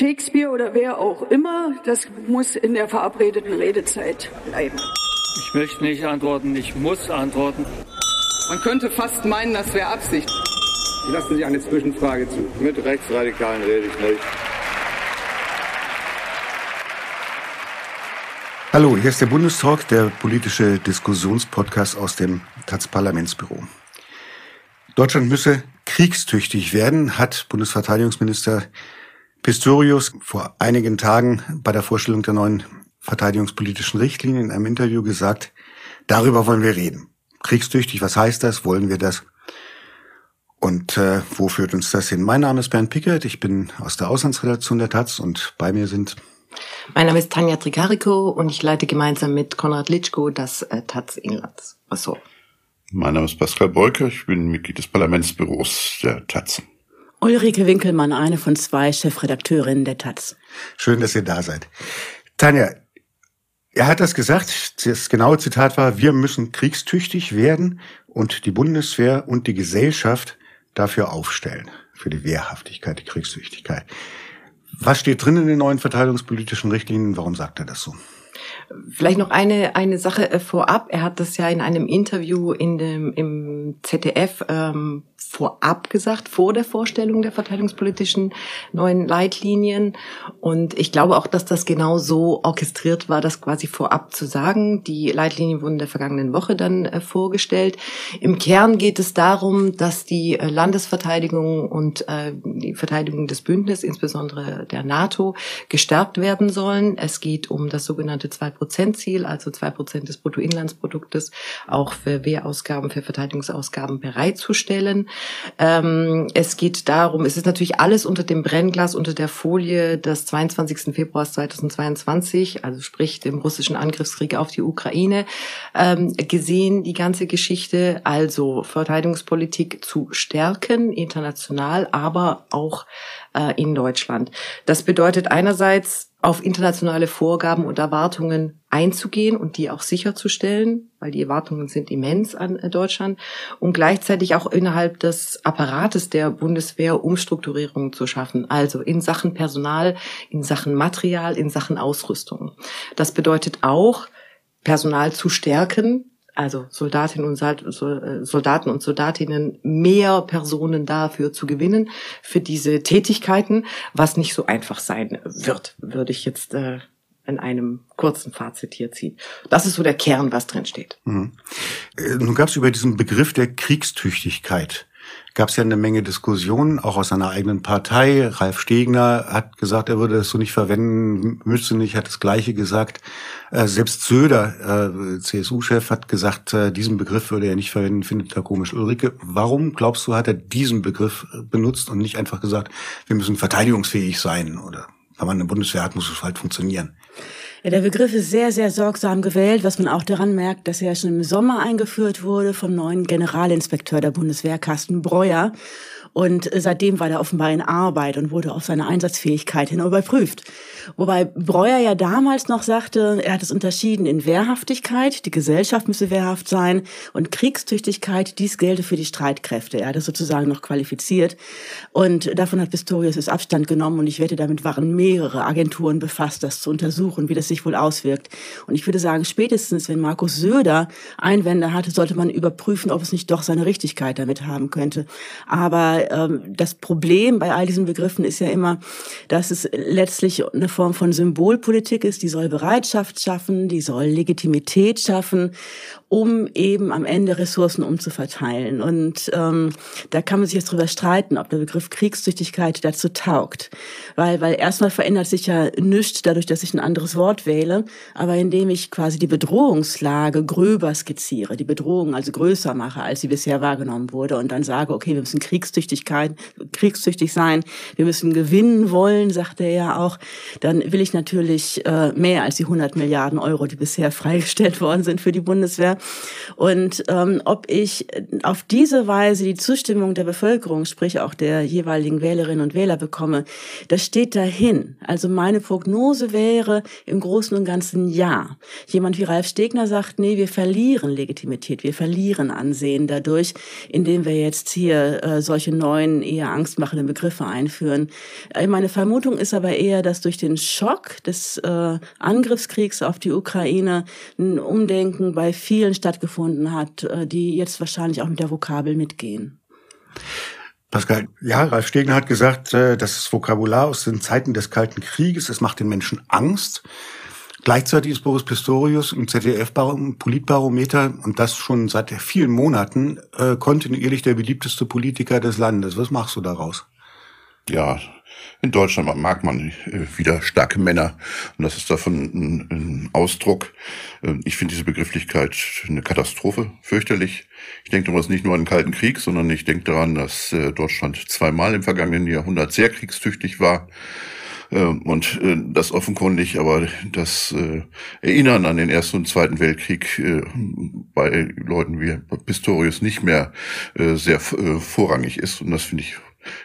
Shakespeare oder wer auch immer, das muss in der verabredeten Redezeit bleiben. Ich möchte nicht antworten, ich muss antworten. Man könnte fast meinen, das wäre Absicht. Lassen Sie eine Zwischenfrage zu. Mit Rechtsradikalen rede ich nicht. Hallo, hier ist der Bundestalk, der politische Diskussionspodcast aus dem Taz-Parlamentsbüro. Deutschland müsse kriegstüchtig werden, hat Bundesverteidigungsminister Pistorius vor einigen Tagen bei der Vorstellung der neuen verteidigungspolitischen Richtlinien in einem Interview gesagt, darüber wollen wir reden. Kriegstüchtig, was heißt das? Wollen wir das? Und äh, wo führt uns das hin? Mein Name ist Bernd Pickert, ich bin aus der Auslandsredaktion der Taz und bei mir sind mein Name ist Tanja Tricarico und ich leite gemeinsam mit Konrad Litschko das äh, Taz Inlandsressort. Mein Name ist Pascal Beuker, ich bin Mitglied des Parlamentsbüros der Taz. Ulrike Winkelmann, eine von zwei Chefredakteurinnen der Taz. Schön, dass ihr da seid. Tanja, er hat das gesagt, das genaue Zitat war, wir müssen kriegstüchtig werden und die Bundeswehr und die Gesellschaft dafür aufstellen, für die Wehrhaftigkeit, die Kriegstüchtigkeit. Was steht drin in den neuen verteidigungspolitischen Richtlinien? Warum sagt er das so? Vielleicht noch eine, eine Sache äh, vorab. Er hat das ja in einem Interview in dem, im ZDF ähm, vorab gesagt, vor der Vorstellung der verteidigungspolitischen neuen Leitlinien. Und ich glaube auch, dass das genau so orchestriert war, das quasi vorab zu sagen. Die Leitlinien wurden der vergangenen Woche dann äh, vorgestellt. Im Kern geht es darum, dass die äh, Landesverteidigung und äh, die Verteidigung des Bündnisses, insbesondere der NATO, gestärkt werden sollen. Es geht um das sogenannte Zwei-Prozent-Ziel, also zwei Prozent des Bruttoinlandsproduktes, auch für Wehrausgaben, für Verteidigungsausgaben bereitzustellen. Ähm, es geht darum, es ist natürlich alles unter dem Brennglas, unter der Folie des 22. Februars 2022, also sprich dem russischen Angriffskrieg auf die Ukraine, ähm, gesehen, die ganze Geschichte, also Verteidigungspolitik zu stärken, international, aber auch äh, in Deutschland. Das bedeutet einerseits, auf internationale Vorgaben und Erwartungen einzugehen und die auch sicherzustellen, weil die Erwartungen sind immens an äh, Deutschland und gleichzeitig auch innerhalb des Apparates der Bundeswehr Umstrukturierungen zu schaffen, also in Sachen Personal, in Sachen Material, in Sachen Ausrüstung. Das bedeutet auch, Personal zu stärken, also Soldatinnen und äh, Soldaten und Soldatinnen mehr Personen dafür zu gewinnen für diese Tätigkeiten, was nicht so einfach sein wird, würde ich jetzt äh, in einem kurzen Fazit hier ziehen. Das ist so der Kern, was drin steht. Mhm. Äh, nun gab es über diesen Begriff der Kriegstüchtigkeit gab es ja eine Menge Diskussionen, auch aus seiner eigenen Partei. Ralf Stegner hat gesagt, er würde das so nicht verwenden, müsste nicht, hat das Gleiche gesagt. Äh, selbst Söder, äh, CSU-Chef, hat gesagt, äh, diesen Begriff würde er nicht verwenden, findet er komisch. Ulrike, warum glaubst du, hat er diesen Begriff benutzt und nicht einfach gesagt, wir müssen verteidigungsfähig sein oder wenn man eine Bundeswehr hat, muss es halt funktionieren? Ja, der Begriff ist sehr, sehr sorgsam gewählt, was man auch daran merkt, dass er schon im Sommer eingeführt wurde vom neuen Generalinspekteur der Bundeswehr, Carsten Breuer. Und seitdem war er offenbar in Arbeit und wurde auf seine Einsatzfähigkeit hin überprüft. Wobei Breuer ja damals noch sagte, er hat es unterschieden in Wehrhaftigkeit, die Gesellschaft müsse wehrhaft sein, und Kriegstüchtigkeit, dies gelte für die Streitkräfte. Er hat es sozusagen noch qualifiziert. Und davon hat Pistorius es Abstand genommen und ich wette, damit waren mehrere Agenturen befasst, das zu untersuchen, wie das sich wohl auswirkt. Und ich würde sagen, spätestens, wenn Markus Söder Einwände hatte, sollte man überprüfen, ob es nicht doch seine Richtigkeit damit haben könnte. Aber ähm, das Problem bei all diesen Begriffen ist ja immer, dass es letztlich eine Form von Symbolpolitik ist, die soll Bereitschaft schaffen, die soll Legitimität schaffen um eben am Ende Ressourcen umzuverteilen. Und ähm, da kann man sich jetzt drüber streiten, ob der Begriff Kriegstüchtigkeit dazu taugt. Weil, weil erstmal verändert sich ja nichts dadurch, dass ich ein anderes Wort wähle, aber indem ich quasi die Bedrohungslage gröber skizziere, die Bedrohung also größer mache, als sie bisher wahrgenommen wurde und dann sage, okay, wir müssen Kriegstüchtigkeit, kriegstüchtig sein, wir müssen gewinnen wollen, sagt er ja auch, dann will ich natürlich äh, mehr als die 100 Milliarden Euro, die bisher freigestellt worden sind für die Bundeswehr. Und ähm, ob ich auf diese Weise die Zustimmung der Bevölkerung, sprich auch der jeweiligen Wählerinnen und Wähler bekomme, das steht dahin. Also meine Prognose wäre im Großen und Ganzen ja. Jemand wie Ralf Stegner sagt, nee, wir verlieren Legitimität, wir verlieren Ansehen dadurch, indem wir jetzt hier äh, solche neuen, eher angstmachenden Begriffe einführen. Äh, meine Vermutung ist aber eher, dass durch den Schock des äh, Angriffskriegs auf die Ukraine ein Umdenken bei vielen stattgefunden hat, äh, die jetzt wahrscheinlich auch mit der Vokabel mitgehen. Pascal, ja, Ralf Stegner hat gesagt, äh, das Vokabular aus den Zeiten des Kalten Krieges, es macht den Menschen Angst. Gleichzeitig ist Boris Pistorius im ZDF-Politbarometer und das schon seit vielen Monaten äh, kontinuierlich der beliebteste Politiker des Landes. Was machst du daraus? Ja, in Deutschland mag man äh, wieder starke Männer und das ist davon ein, ein Ausdruck. Äh, ich finde diese Begrifflichkeit eine Katastrophe, fürchterlich. Ich denke übrigens nicht nur an den Kalten Krieg, sondern ich denke daran, dass äh, Deutschland zweimal im vergangenen Jahrhundert sehr kriegstüchtig war und das offenkundig, aber das Erinnern an den Ersten und Zweiten Weltkrieg bei Leuten wie Pistorius nicht mehr sehr vorrangig ist. Und das finde ich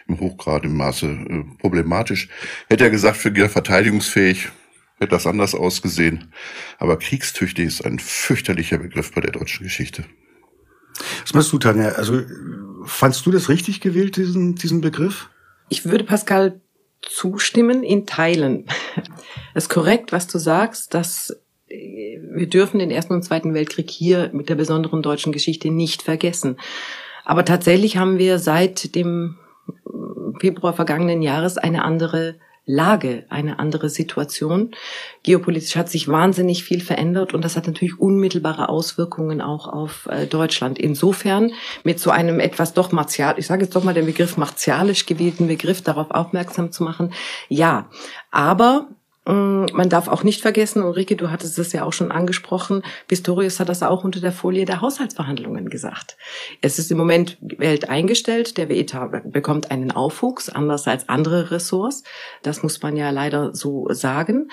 im hochgraden Maße äh, problematisch. Hätte er gesagt, für verteidigungsfähig, hätte das anders ausgesehen. Aber kriegstüchtig ist ein fürchterlicher Begriff bei der deutschen Geschichte. Was meinst du, Tanja? Also, fandst du das richtig gewählt, diesen, diesen Begriff? Ich würde Pascal zustimmen in Teilen. Es ist korrekt, was du sagst, dass äh, wir dürfen den Ersten und Zweiten Weltkrieg hier mit der besonderen deutschen Geschichte nicht vergessen. Aber tatsächlich haben wir seit dem Februar vergangenen Jahres eine andere Lage, eine andere Situation. Geopolitisch hat sich wahnsinnig viel verändert und das hat natürlich unmittelbare Auswirkungen auch auf äh, Deutschland. Insofern mit so einem etwas doch martial, ich sage jetzt doch mal den Begriff martialisch gewählten Begriff darauf aufmerksam zu machen. Ja, aber man darf auch nicht vergessen, Ulrike, du hattest es ja auch schon angesprochen, Pistorius hat das auch unter der Folie der Haushaltsverhandlungen gesagt. Es ist im Moment Welt eingestellt, der WETA bekommt einen Aufwuchs, anders als andere Ressorts. Das muss man ja leider so sagen.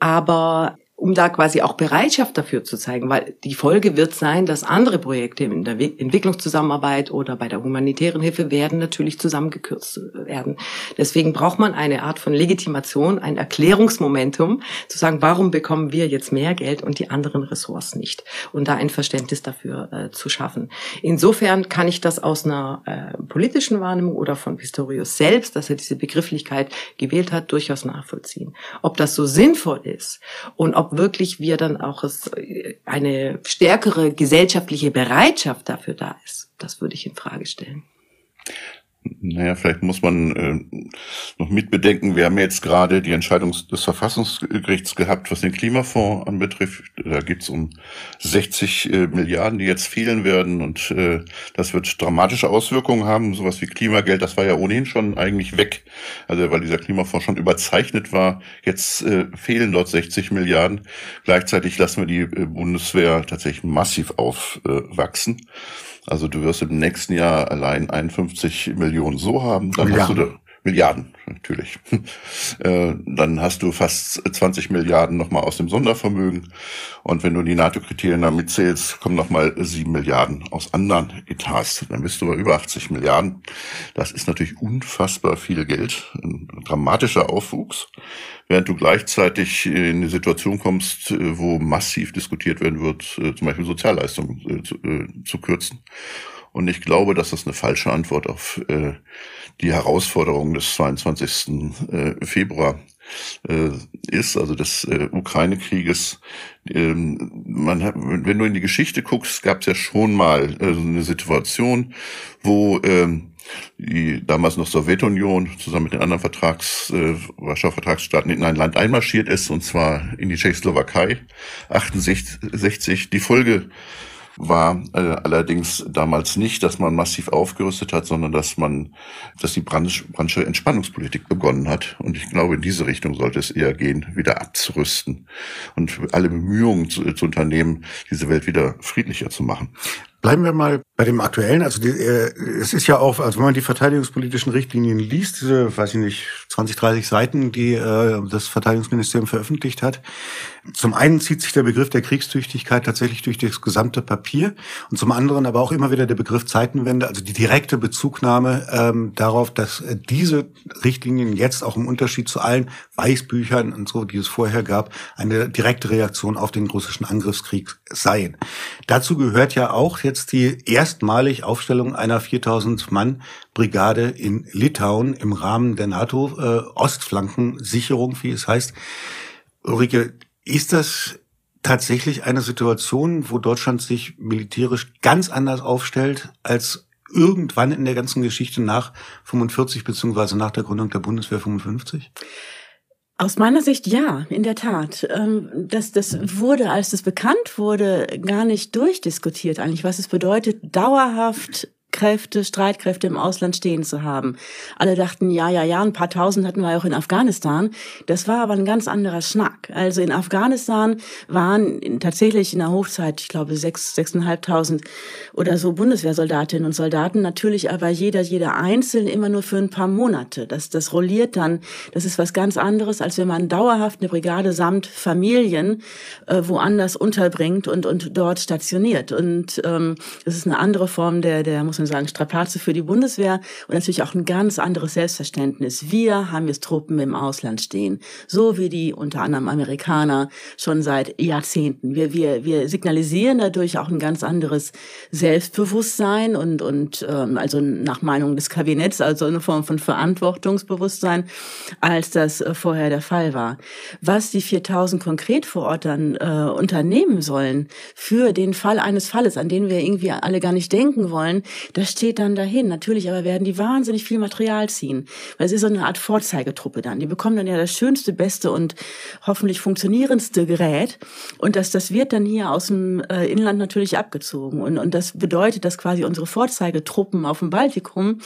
Aber um da quasi auch Bereitschaft dafür zu zeigen, weil die Folge wird sein, dass andere Projekte in der Entwicklungszusammenarbeit oder bei der humanitären Hilfe werden natürlich zusammengekürzt werden. Deswegen braucht man eine Art von Legitimation, ein Erklärungsmomentum, zu sagen, warum bekommen wir jetzt mehr Geld und die anderen Ressorts nicht? Und da ein Verständnis dafür äh, zu schaffen. Insofern kann ich das aus einer äh, politischen Wahrnehmung oder von Pistorius selbst, dass er diese Begrifflichkeit gewählt hat, durchaus nachvollziehen. Ob das so sinnvoll ist und ob ob wirklich wir dann auch es, eine stärkere gesellschaftliche Bereitschaft dafür da ist. Das würde ich in Frage stellen. Naja, vielleicht muss man äh, noch mitbedenken, wir haben jetzt gerade die Entscheidung des Verfassungsgerichts gehabt, was den Klimafonds anbetrifft. Da geht es um 60 äh, Milliarden, die jetzt fehlen werden und äh, das wird dramatische Auswirkungen haben. Sowas wie Klimageld, das war ja ohnehin schon eigentlich weg, also weil dieser Klimafonds schon überzeichnet war. Jetzt äh, fehlen dort 60 Milliarden. Gleichzeitig lassen wir die äh, Bundeswehr tatsächlich massiv aufwachsen. Äh, also du wirst im nächsten Jahr allein 51 Millionen so haben, dann Milliarden. hast du da, Milliarden, natürlich. Äh, dann hast du fast 20 Milliarden nochmal aus dem Sondervermögen. Und wenn du die NATO-Kriterien damit zählst, kommen nochmal 7 Milliarden aus anderen Etats. Dann bist du bei über 80 Milliarden. Das ist natürlich unfassbar viel Geld. Ein dramatischer Aufwuchs während du gleichzeitig in eine Situation kommst, äh, wo massiv diskutiert werden wird, äh, zum Beispiel Sozialleistungen zu, zu kürzen. Und ich glaube, dass das eine falsche Antwort auf die Herausforderung des 22. Februar ist, also des Ukraine-Krieges. Ähm, man hat, wenn du in die Geschichte guckst, gab es ja schon mal eine Situation, wo ähm, die damals noch Sowjetunion zusammen mit den anderen Vertrags, äh, Warschauer Vertragsstaaten in ein Land einmarschiert ist, und zwar in die Tschechoslowakei 68. Die Folge war äh, allerdings damals nicht, dass man massiv aufgerüstet hat, sondern dass man, dass die Branche Entspannungspolitik begonnen hat. Und ich glaube, in diese Richtung sollte es eher gehen, wieder abzurüsten und alle Bemühungen zu, zu unternehmen, diese Welt wieder friedlicher zu machen. Bleiben wir mal bei dem aktuellen. Also die, äh, es ist ja auch, also wenn man die verteidigungspolitischen Richtlinien liest, diese, weiß ich nicht, 20, 30 Seiten, die äh, das Verteidigungsministerium veröffentlicht hat. Zum einen zieht sich der Begriff der Kriegstüchtigkeit tatsächlich durch das gesamte Papier und zum anderen aber auch immer wieder der Begriff Zeitenwende, also die direkte Bezugnahme ähm, darauf, dass diese Richtlinien jetzt auch im Unterschied zu allen Weißbüchern und so, die es vorher gab, eine direkte Reaktion auf den russischen Angriffskrieg seien. Dazu gehört ja auch jetzt die erstmalig Aufstellung einer 4000 Mann Brigade in Litauen im Rahmen der NATO äh, wie es heißt. Ulrike, ist das tatsächlich eine Situation, wo Deutschland sich militärisch ganz anders aufstellt als irgendwann in der ganzen Geschichte nach 45 beziehungsweise nach der Gründung der Bundeswehr 55? Aus meiner Sicht ja, in der Tat. Ähm, das, das wurde, als es bekannt wurde, gar nicht durchdiskutiert eigentlich, was es bedeutet, dauerhaft Kräfte, Streitkräfte im Ausland stehen zu haben. Alle dachten, ja, ja, ja, ein paar tausend hatten wir auch in Afghanistan. Das war aber ein ganz anderer Schnack. Also in Afghanistan waren tatsächlich in der Hochzeit, ich glaube, sechs, sechseinhalbtausend oder so Bundeswehrsoldatinnen und Soldaten. Natürlich aber jeder, jeder einzeln immer nur für ein paar Monate. Das, das rolliert dann. Das ist was ganz anderes, als wenn man dauerhaft eine Brigade samt Familien äh, woanders unterbringt und, und dort stationiert. Und ähm, das ist eine andere Form der, der muss man sagen, Strapaze für die Bundeswehr und natürlich auch ein ganz anderes Selbstverständnis. Wir haben jetzt Truppen im Ausland stehen, so wie die unter anderem Amerikaner schon seit Jahrzehnten. Wir, wir, wir signalisieren dadurch auch ein ganz anderes Selbstbewusstsein und, und ähm, also nach Meinung des Kabinetts, also eine Form von Verantwortungsbewusstsein, als das äh, vorher der Fall war. Was die 4000 konkret vor Ort dann äh, unternehmen sollen für den Fall eines Falles, an den wir irgendwie alle gar nicht denken wollen, das steht dann dahin. Natürlich aber werden die wahnsinnig viel Material ziehen. Weil es ist so eine Art Vorzeigetruppe dann. Die bekommen dann ja das schönste, beste und hoffentlich funktionierendste Gerät. Und das, das wird dann hier aus dem äh, Inland natürlich abgezogen. Und, und das bedeutet, dass quasi unsere Vorzeigetruppen auf dem Baltikum,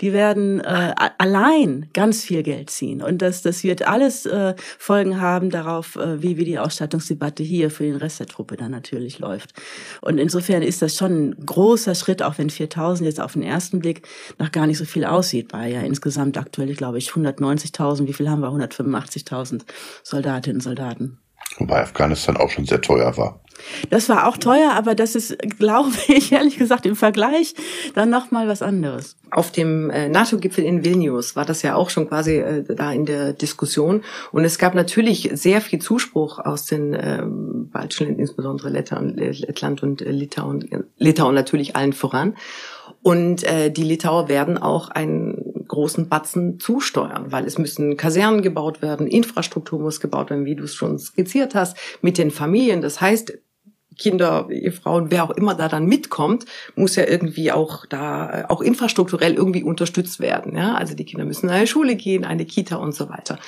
die werden äh, allein ganz viel Geld ziehen. Und das, das wird alles äh, Folgen haben darauf, äh, wie, wie die Ausstattungsdebatte hier für den Rest der Truppe dann natürlich läuft. Und insofern ist das schon ein großer Schritt, auch wenn 4000 100.000 jetzt auf den ersten Blick noch gar nicht so viel aussieht, weil ja insgesamt aktuell, glaube ich, 190.000, wie viel haben wir? 185.000 Soldatinnen und Soldaten. Wobei Afghanistan auch schon sehr teuer war. Das war auch teuer, aber das ist, glaube ich, ehrlich gesagt im Vergleich dann noch mal was anderes. Auf dem äh, NATO-Gipfel in Vilnius war das ja auch schon quasi äh, da in der Diskussion und es gab natürlich sehr viel Zuspruch aus den ähm, baltischen, insbesondere Lettland und Litauen, Litauen natürlich allen voran. Und äh, die Litauer werden auch einen großen Batzen zusteuern, weil es müssen Kasernen gebaut werden, Infrastruktur muss gebaut werden, wie du es schon skizziert hast, mit den Familien. Das heißt, Kinder, Ehefrauen, wer auch immer da dann mitkommt, muss ja irgendwie auch da, auch infrastrukturell irgendwie unterstützt werden. Ja? Also die Kinder müssen in eine Schule gehen, eine Kita und so weiter.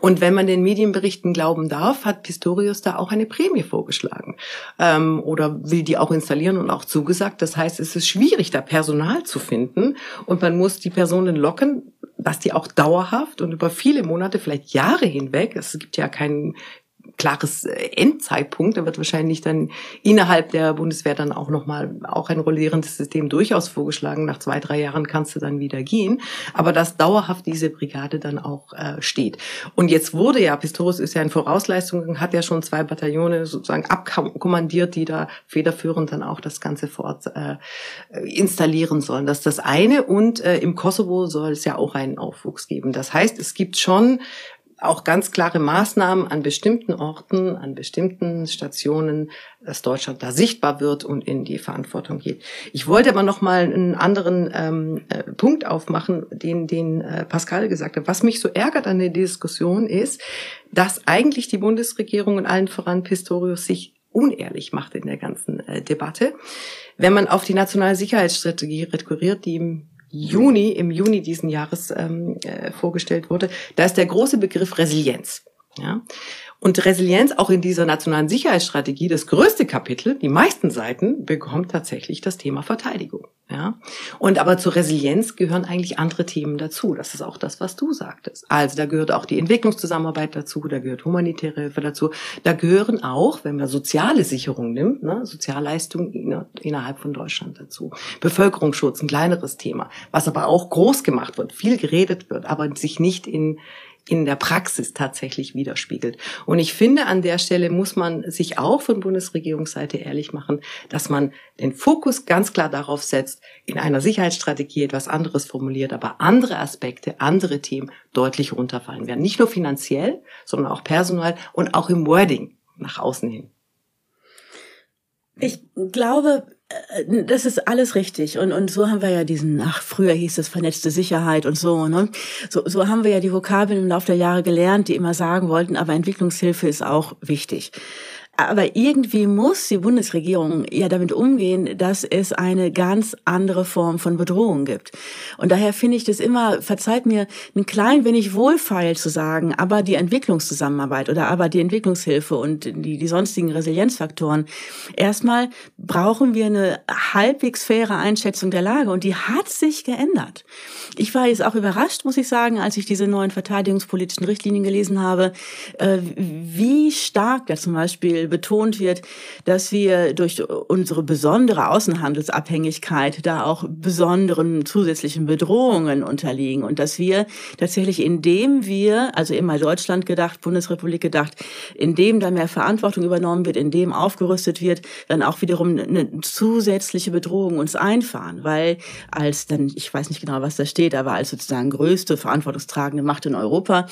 Und wenn man den Medienberichten glauben darf, hat Pistorius da auch eine Prämie vorgeschlagen ähm, oder will die auch installieren und auch zugesagt. Das heißt, es ist schwierig, da Personal zu finden und man muss die Personen locken, dass die auch dauerhaft und über viele Monate, vielleicht Jahre hinweg, es gibt ja keinen klares äh, Endzeitpunkt. Da wird wahrscheinlich dann innerhalb der Bundeswehr dann auch nochmal auch ein rollierendes System durchaus vorgeschlagen. Nach zwei, drei Jahren kannst du dann wieder gehen. Aber dass dauerhaft diese Brigade dann auch äh, steht. Und jetzt wurde ja, Pistorius ist ja in Vorausleistung, hat ja schon zwei Bataillone sozusagen abkommandiert, die da federführend dann auch das Ganze vor Ort äh, installieren sollen. Das ist das eine. Und äh, im Kosovo soll es ja auch einen Aufwuchs geben. Das heißt, es gibt schon auch ganz klare Maßnahmen an bestimmten Orten, an bestimmten Stationen, dass Deutschland da sichtbar wird und in die Verantwortung geht. Ich wollte aber noch mal einen anderen ähm, äh, Punkt aufmachen, den, den äh, Pascal gesagt hat. Was mich so ärgert an der Diskussion ist, dass eigentlich die Bundesregierung und allen voran Pistorius sich unehrlich macht in der ganzen äh, Debatte. Wenn man auf die nationale Sicherheitsstrategie rekurriert, die im Juni, im Juni diesen Jahres ähm, äh, vorgestellt wurde, da ist der große Begriff Resilienz. Ja? Und Resilienz auch in dieser nationalen Sicherheitsstrategie, das größte Kapitel, die meisten Seiten, bekommt tatsächlich das Thema Verteidigung. Ja? Und aber zur Resilienz gehören eigentlich andere Themen dazu. Das ist auch das, was du sagtest. Also da gehört auch die Entwicklungszusammenarbeit dazu, da gehört humanitäre Hilfe dazu. Da gehören auch, wenn man soziale Sicherung nimmt, ne, Sozialleistungen innerhalb von Deutschland dazu. Bevölkerungsschutz, ein kleineres Thema, was aber auch groß gemacht wird, viel geredet wird, aber sich nicht in in der Praxis tatsächlich widerspiegelt. Und ich finde, an der Stelle muss man sich auch von Bundesregierungsseite ehrlich machen, dass man den Fokus ganz klar darauf setzt, in einer Sicherheitsstrategie etwas anderes formuliert, aber andere Aspekte, andere Themen deutlich runterfallen werden. Nicht nur finanziell, sondern auch personal und auch im Wording nach außen hin. Ich glaube, das ist alles richtig. Und, und so haben wir ja diesen, ach, früher hieß es vernetzte Sicherheit und so, ne? So, so haben wir ja die Vokabeln im Laufe der Jahre gelernt, die immer sagen wollten, aber Entwicklungshilfe ist auch wichtig. Aber irgendwie muss die Bundesregierung ja damit umgehen, dass es eine ganz andere Form von Bedrohung gibt. Und daher finde ich das immer, verzeiht mir, ein klein wenig wohlfeil zu sagen, aber die Entwicklungszusammenarbeit oder aber die Entwicklungshilfe und die, die sonstigen Resilienzfaktoren. Erstmal brauchen wir eine halbwegs faire Einschätzung der Lage und die hat sich geändert. Ich war jetzt auch überrascht, muss ich sagen, als ich diese neuen verteidigungspolitischen Richtlinien gelesen habe, äh, wie stark da zum Beispiel betont wird, dass wir durch unsere besondere Außenhandelsabhängigkeit da auch besonderen zusätzlichen Bedrohungen unterliegen und dass wir tatsächlich, indem wir, also immer Deutschland gedacht, Bundesrepublik gedacht, indem da mehr Verantwortung übernommen wird, indem aufgerüstet wird, dann auch wiederum eine zusätzliche Bedrohung uns einfahren, weil als dann, ich weiß nicht genau, was da steht, aber als sozusagen größte verantwortungstragende Macht in Europa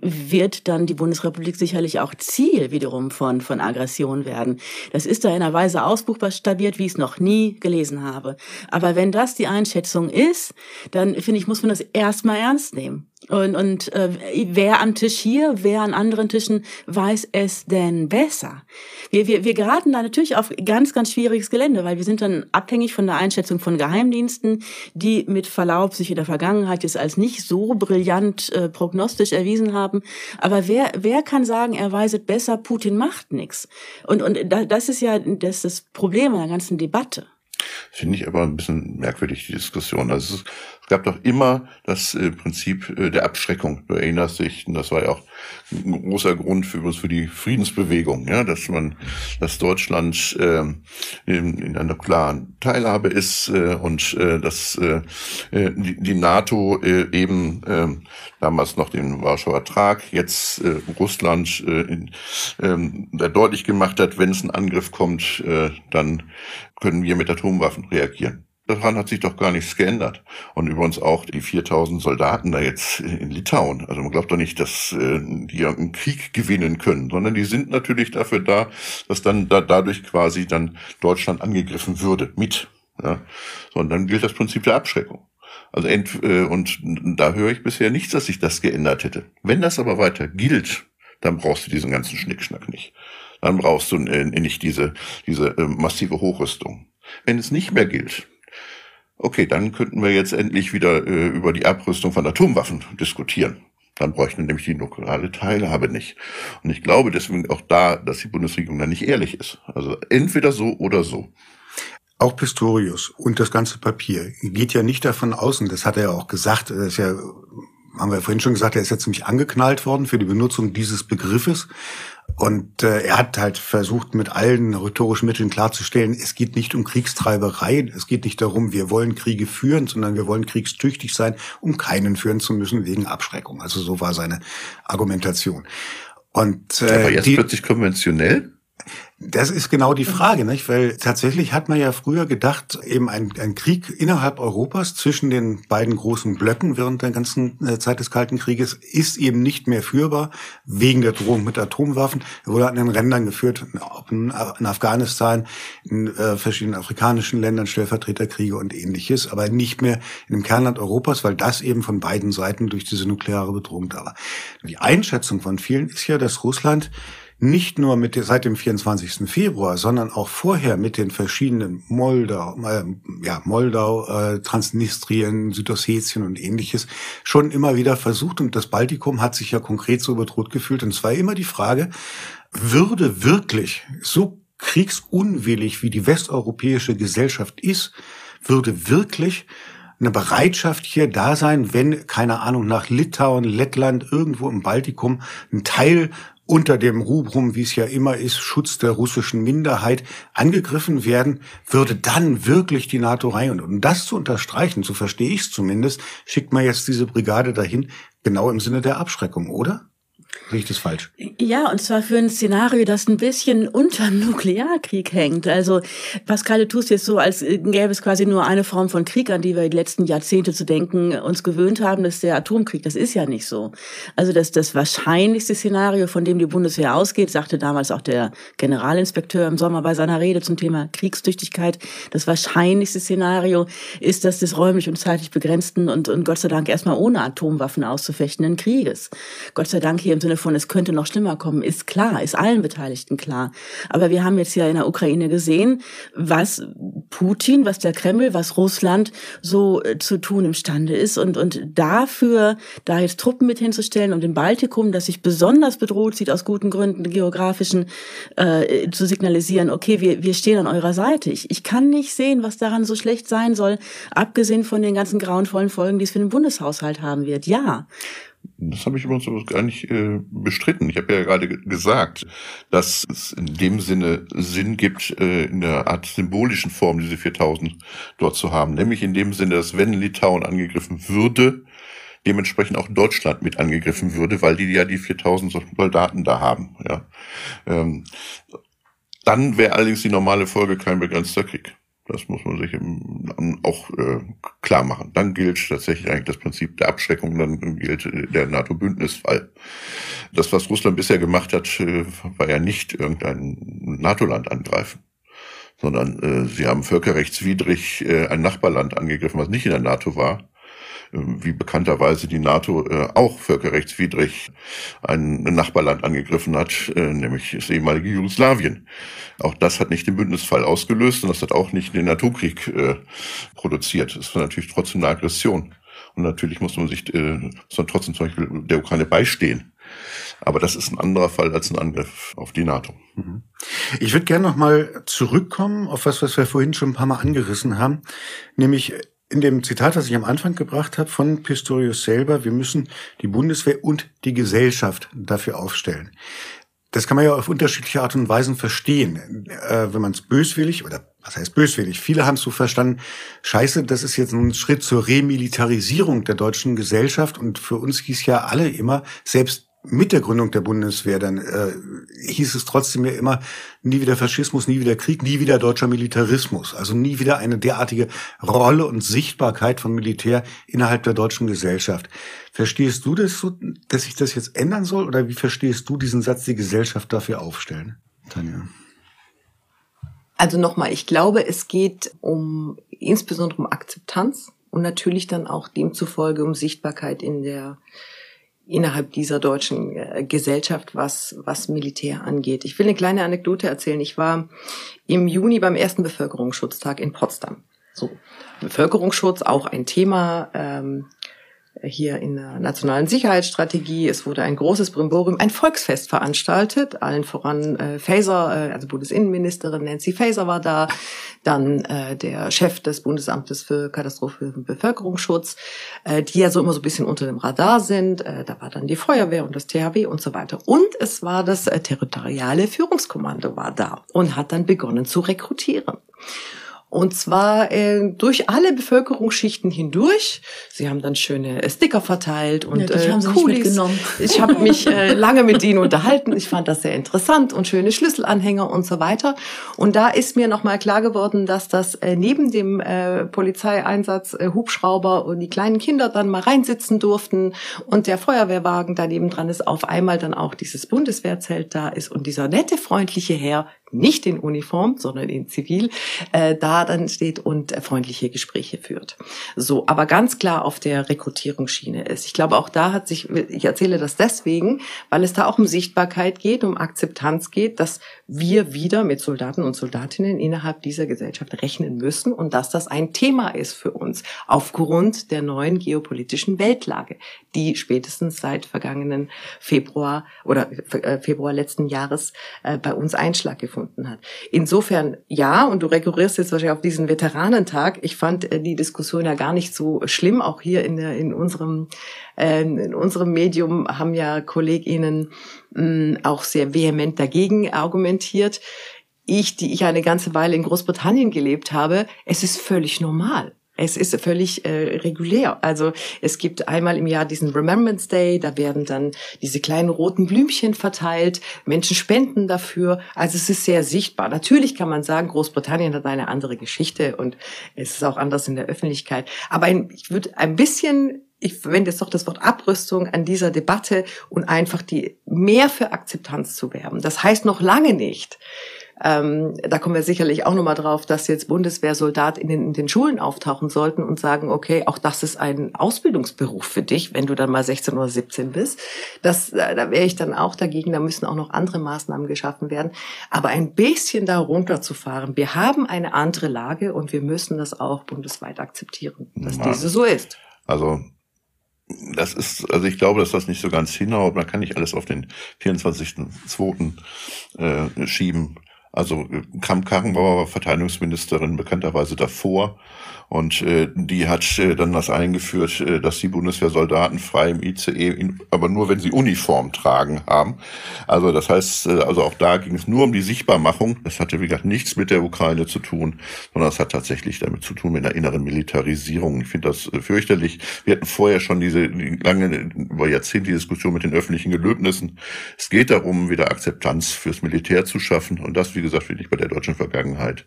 wird dann die Bundesrepublik sicherlich auch Ziel wiederum von, von Aggression werden. Das ist da in einer Weise ausbuchstabiert, wie ich es noch nie gelesen habe. Aber wenn das die Einschätzung ist, dann finde ich, muss man das erstmal ernst nehmen. Und, und äh, wer am Tisch hier, wer an anderen Tischen weiß es denn besser? Wir, wir, wir geraten da natürlich auf ganz, ganz schwieriges Gelände, weil wir sind dann abhängig von der Einschätzung von Geheimdiensten, die mit Verlaub sich in der Vergangenheit jetzt als nicht so brillant äh, prognostisch erwiesen haben. Aber wer, wer kann sagen, er weiset besser, Putin macht nichts? Und, und das ist ja das, ist das Problem an der ganzen Debatte. Finde ich aber ein bisschen merkwürdig, die Diskussion. Also es, es gab doch immer das äh, Prinzip äh, der Abschreckung. Du erinnerst dich, und das war ja auch ein großer Grund für, für die Friedensbewegung, ja, dass man, dass Deutschland äh, in, in einer klaren Teilhabe ist äh, und äh, dass äh, äh, die, die NATO äh, eben äh, damals noch den Warschauer Vertrag, jetzt äh, Russland äh, in, äh, deutlich gemacht hat, wenn es ein Angriff kommt, äh, dann können wir mit Atomwaffen reagieren. Daran hat sich doch gar nichts geändert. Und übrigens auch die 4000 Soldaten da jetzt in Litauen. Also man glaubt doch nicht, dass äh, die einen Krieg gewinnen können, sondern die sind natürlich dafür da, dass dann da, dadurch quasi dann Deutschland angegriffen würde mit. Ja? So, und dann gilt das Prinzip der Abschreckung. Also ent, äh, und da höre ich bisher nichts, dass sich das geändert hätte. Wenn das aber weiter gilt, dann brauchst du diesen ganzen Schnickschnack nicht. Dann brauchst du äh, nicht diese, diese äh, massive Hochrüstung. Wenn es nicht mehr gilt, okay, dann könnten wir jetzt endlich wieder äh, über die Abrüstung von Atomwaffen diskutieren. Dann bräuchten wir nämlich die nukleare Teilhabe nicht. Und ich glaube deswegen auch da, dass die Bundesregierung da nicht ehrlich ist. Also entweder so oder so. Auch Pistorius und das ganze Papier geht ja nicht davon aus, und das hat er ja auch gesagt, das ist ja, haben wir vorhin schon gesagt, er ist ja ziemlich angeknallt worden für die Benutzung dieses Begriffes. Und äh, er hat halt versucht, mit allen rhetorischen Mitteln klarzustellen, es geht nicht um Kriegstreiberei, es geht nicht darum, wir wollen Kriege führen, sondern wir wollen kriegstüchtig sein, um keinen führen zu müssen wegen Abschreckung. Also so war seine Argumentation. Und äh, Aber jetzt die, plötzlich konventionell? Das ist genau die Frage, nicht? Weil tatsächlich hat man ja früher gedacht, eben ein, ein Krieg innerhalb Europas zwischen den beiden großen Blöcken während der ganzen äh, Zeit des Kalten Krieges ist eben nicht mehr führbar wegen der Drohung mit Atomwaffen. Er wurde an den Rändern geführt, in, in Afghanistan, in äh, verschiedenen afrikanischen Ländern, Stellvertreterkriege und ähnliches, aber nicht mehr dem Kernland Europas, weil das eben von beiden Seiten durch diese nukleare Bedrohung da war. Die Einschätzung von vielen ist ja, dass Russland nicht nur mit seit dem 24. Februar, sondern auch vorher mit den verschiedenen Moldau, äh, ja, Moldau, äh, Transnistrien, Südossetien und ähnliches schon immer wieder versucht. Und das Baltikum hat sich ja konkret so bedroht gefühlt. Und es war immer die Frage, würde wirklich so kriegsunwillig wie die westeuropäische Gesellschaft ist, würde wirklich eine Bereitschaft hier da sein, wenn, keine Ahnung, nach Litauen, Lettland, irgendwo im Baltikum ein Teil unter dem Rubrum, wie es ja immer ist, Schutz der russischen Minderheit angegriffen werden, würde dann wirklich die NATO rein. Und um das zu unterstreichen, so verstehe ich es zumindest, schickt man jetzt diese Brigade dahin, genau im Sinne der Abschreckung, oder? Ich das falsch? Ja, und zwar für ein Szenario, das ein bisschen unter Nuklearkrieg hängt. Also Pascal, du tust jetzt so, als gäbe es quasi nur eine Form von Krieg, an die wir die letzten Jahrzehnte zu denken uns gewöhnt haben, das ist der Atomkrieg. Das ist ja nicht so. Also das, das wahrscheinlichste Szenario, von dem die Bundeswehr ausgeht, sagte damals auch der Generalinspekteur im Sommer bei seiner Rede zum Thema Kriegstüchtigkeit, das wahrscheinlichste Szenario ist das des räumlich und zeitlich begrenzten und, und Gott sei Dank erstmal ohne Atomwaffen auszufechtenden Krieges. Gott sei Dank hier im Sinne von, es könnte noch schlimmer kommen, ist klar, ist allen Beteiligten klar. Aber wir haben jetzt ja in der Ukraine gesehen, was Putin, was der Kreml, was Russland so äh, zu tun imstande ist. Und, und dafür, da jetzt Truppen mit hinzustellen und im Baltikum, das sich besonders bedroht sieht, aus guten Gründen geografischen, äh, zu signalisieren, okay, wir, wir stehen an eurer Seite. Ich, ich kann nicht sehen, was daran so schlecht sein soll, abgesehen von den ganzen grauenvollen Folgen, die es für den Bundeshaushalt haben wird. Ja, das habe ich übrigens gar nicht äh, bestritten. Ich habe ja gerade gesagt, dass es in dem Sinne Sinn gibt, äh, in der Art symbolischen Form diese 4000 dort zu haben. Nämlich in dem Sinne, dass wenn Litauen angegriffen würde, dementsprechend auch Deutschland mit angegriffen würde, weil die ja die 4000 Soldaten da haben. Ja. Ähm, dann wäre allerdings die normale Folge kein begrenzter Krieg. Das muss man sich auch äh, klar machen. Dann gilt tatsächlich eigentlich das Prinzip der Abschreckung, dann gilt äh, der NATO-Bündnisfall. Das, was Russland bisher gemacht hat, äh, war ja nicht irgendein NATO-Land angreifen, sondern äh, sie haben völkerrechtswidrig äh, ein Nachbarland angegriffen, was nicht in der NATO war wie bekannterweise die NATO äh, auch völkerrechtswidrig ein Nachbarland angegriffen hat, äh, nämlich das ehemalige Jugoslawien. Auch das hat nicht den Bündnisfall ausgelöst und das hat auch nicht den Atomkrieg äh, produziert. Das war natürlich trotzdem eine Aggression. Und natürlich muss man sich äh, muss trotzdem zum Beispiel der Ukraine beistehen. Aber das ist ein anderer Fall als ein Angriff auf die NATO. Mhm. Ich würde gerne noch mal zurückkommen auf was, was wir vorhin schon ein paar Mal angerissen haben, nämlich in dem Zitat, was ich am Anfang gebracht habe von Pistorius selber, wir müssen die Bundeswehr und die Gesellschaft dafür aufstellen. Das kann man ja auf unterschiedliche Art und Weisen verstehen. Äh, wenn man es böswillig oder was heißt böswillig? Viele haben es so verstanden, scheiße, das ist jetzt ein Schritt zur Remilitarisierung der deutschen Gesellschaft und für uns hieß ja alle immer, selbst mit der Gründung der Bundeswehr dann äh, hieß es trotzdem ja immer, nie wieder Faschismus, nie wieder Krieg, nie wieder deutscher Militarismus. Also nie wieder eine derartige Rolle und Sichtbarkeit von Militär innerhalb der deutschen Gesellschaft. Verstehst du das so, dass sich das jetzt ändern soll? Oder wie verstehst du diesen Satz, die Gesellschaft dafür aufstellen? Tanja. Also nochmal, ich glaube, es geht um insbesondere um Akzeptanz und natürlich dann auch demzufolge um Sichtbarkeit in der innerhalb dieser deutschen äh, Gesellschaft, was, was Militär angeht. Ich will eine kleine Anekdote erzählen. Ich war im Juni beim ersten Bevölkerungsschutztag in Potsdam. So, Bevölkerungsschutz, auch ein Thema. Ähm, hier in der nationalen Sicherheitsstrategie. Es wurde ein großes Brimborium, ein Volksfest veranstaltet, allen voran äh, Faeser, äh, also Bundesinnenministerin Nancy Faeser war da, dann äh, der Chef des Bundesamtes für Katastrophe und Bevölkerungsschutz, äh, die ja so immer so ein bisschen unter dem Radar sind. Äh, da war dann die Feuerwehr und das THW und so weiter. Und es war das äh, territoriale Führungskommando war da und hat dann begonnen zu rekrutieren. Und zwar äh, durch alle Bevölkerungsschichten hindurch. Sie haben dann schöne äh, Sticker verteilt und ja, äh, haben Coolies. Ich habe mich äh, lange mit ihnen unterhalten. Ich fand das sehr interessant und schöne Schlüsselanhänger und so weiter. Und da ist mir nochmal klar geworden, dass das äh, neben dem äh, Polizeieinsatz äh, Hubschrauber und die kleinen Kinder dann mal reinsitzen durften und der Feuerwehrwagen daneben dran ist, auf einmal dann auch dieses Bundeswehrzelt da ist und dieser nette, freundliche Herr nicht in Uniform, sondern in Zivil, äh, da dann steht und äh, freundliche Gespräche führt. So, aber ganz klar auf der Rekrutierungsschiene ist. Ich glaube, auch da hat sich, ich erzähle das deswegen, weil es da auch um Sichtbarkeit geht, um Akzeptanz geht, dass wir wieder mit Soldaten und Soldatinnen innerhalb dieser Gesellschaft rechnen müssen und dass das ein Thema ist für uns aufgrund der neuen geopolitischen Weltlage, die spätestens seit vergangenen Februar oder äh, Februar letzten Jahres äh, bei uns Einschlag gefunden gefunden hat. Insofern ja, und du rekurrierst jetzt wahrscheinlich auf diesen Veteranentag. Ich fand äh, die Diskussion ja gar nicht so schlimm. Auch hier in, der, in unserem äh, in unserem Medium haben ja KollegInnen mh, auch sehr vehement dagegen argumentiert. Ich, die ich eine ganze Weile in Großbritannien gelebt habe, es ist völlig normal. Es ist völlig äh, regulär. Also es gibt einmal im Jahr diesen Remembrance Day, da werden dann diese kleinen roten Blümchen verteilt, Menschen spenden dafür. Also es ist sehr sichtbar. Natürlich kann man sagen, Großbritannien hat eine andere Geschichte und es ist auch anders in der Öffentlichkeit. Aber ein, ich würde ein bisschen ich verwende jetzt doch das Wort Abrüstung an dieser Debatte und einfach die mehr für Akzeptanz zu werben. Das heißt noch lange nicht, ähm, da kommen wir sicherlich auch nochmal drauf, dass jetzt Bundeswehrsoldat in den, in den Schulen auftauchen sollten und sagen, okay, auch das ist ein Ausbildungsberuf für dich, wenn du dann mal 16 oder 17 bist. Das, äh, da wäre ich dann auch dagegen, da müssen auch noch andere Maßnahmen geschaffen werden. Aber ein bisschen da runterzufahren, wir haben eine andere Lage und wir müssen das auch bundesweit akzeptieren, dass ja. diese so ist. Also das ist, also ich glaube, dass das nicht so ganz hinhaut. Man kann nicht alles auf den 24.02. Äh, schieben. Also äh, Kramp-Karrenbauer war Verteidigungsministerin bekannterweise davor und äh, die hat äh, dann das eingeführt, äh, dass die Bundeswehrsoldaten frei im ICE, in, aber nur wenn sie Uniform tragen haben. Also das heißt, äh, also auch da ging es nur um die Sichtbarmachung. Das hatte, wie gesagt, nichts mit der Ukraine zu tun, sondern es hat tatsächlich damit zu tun mit einer inneren Militarisierung. Ich finde das äh, fürchterlich. Wir hatten vorher schon diese die lange, über Jahrzehnte Diskussion mit den öffentlichen Gelöbnissen. Es geht darum, wieder Akzeptanz fürs Militär zu schaffen. Und das, wie gesagt, finde ich bei der deutschen Vergangenheit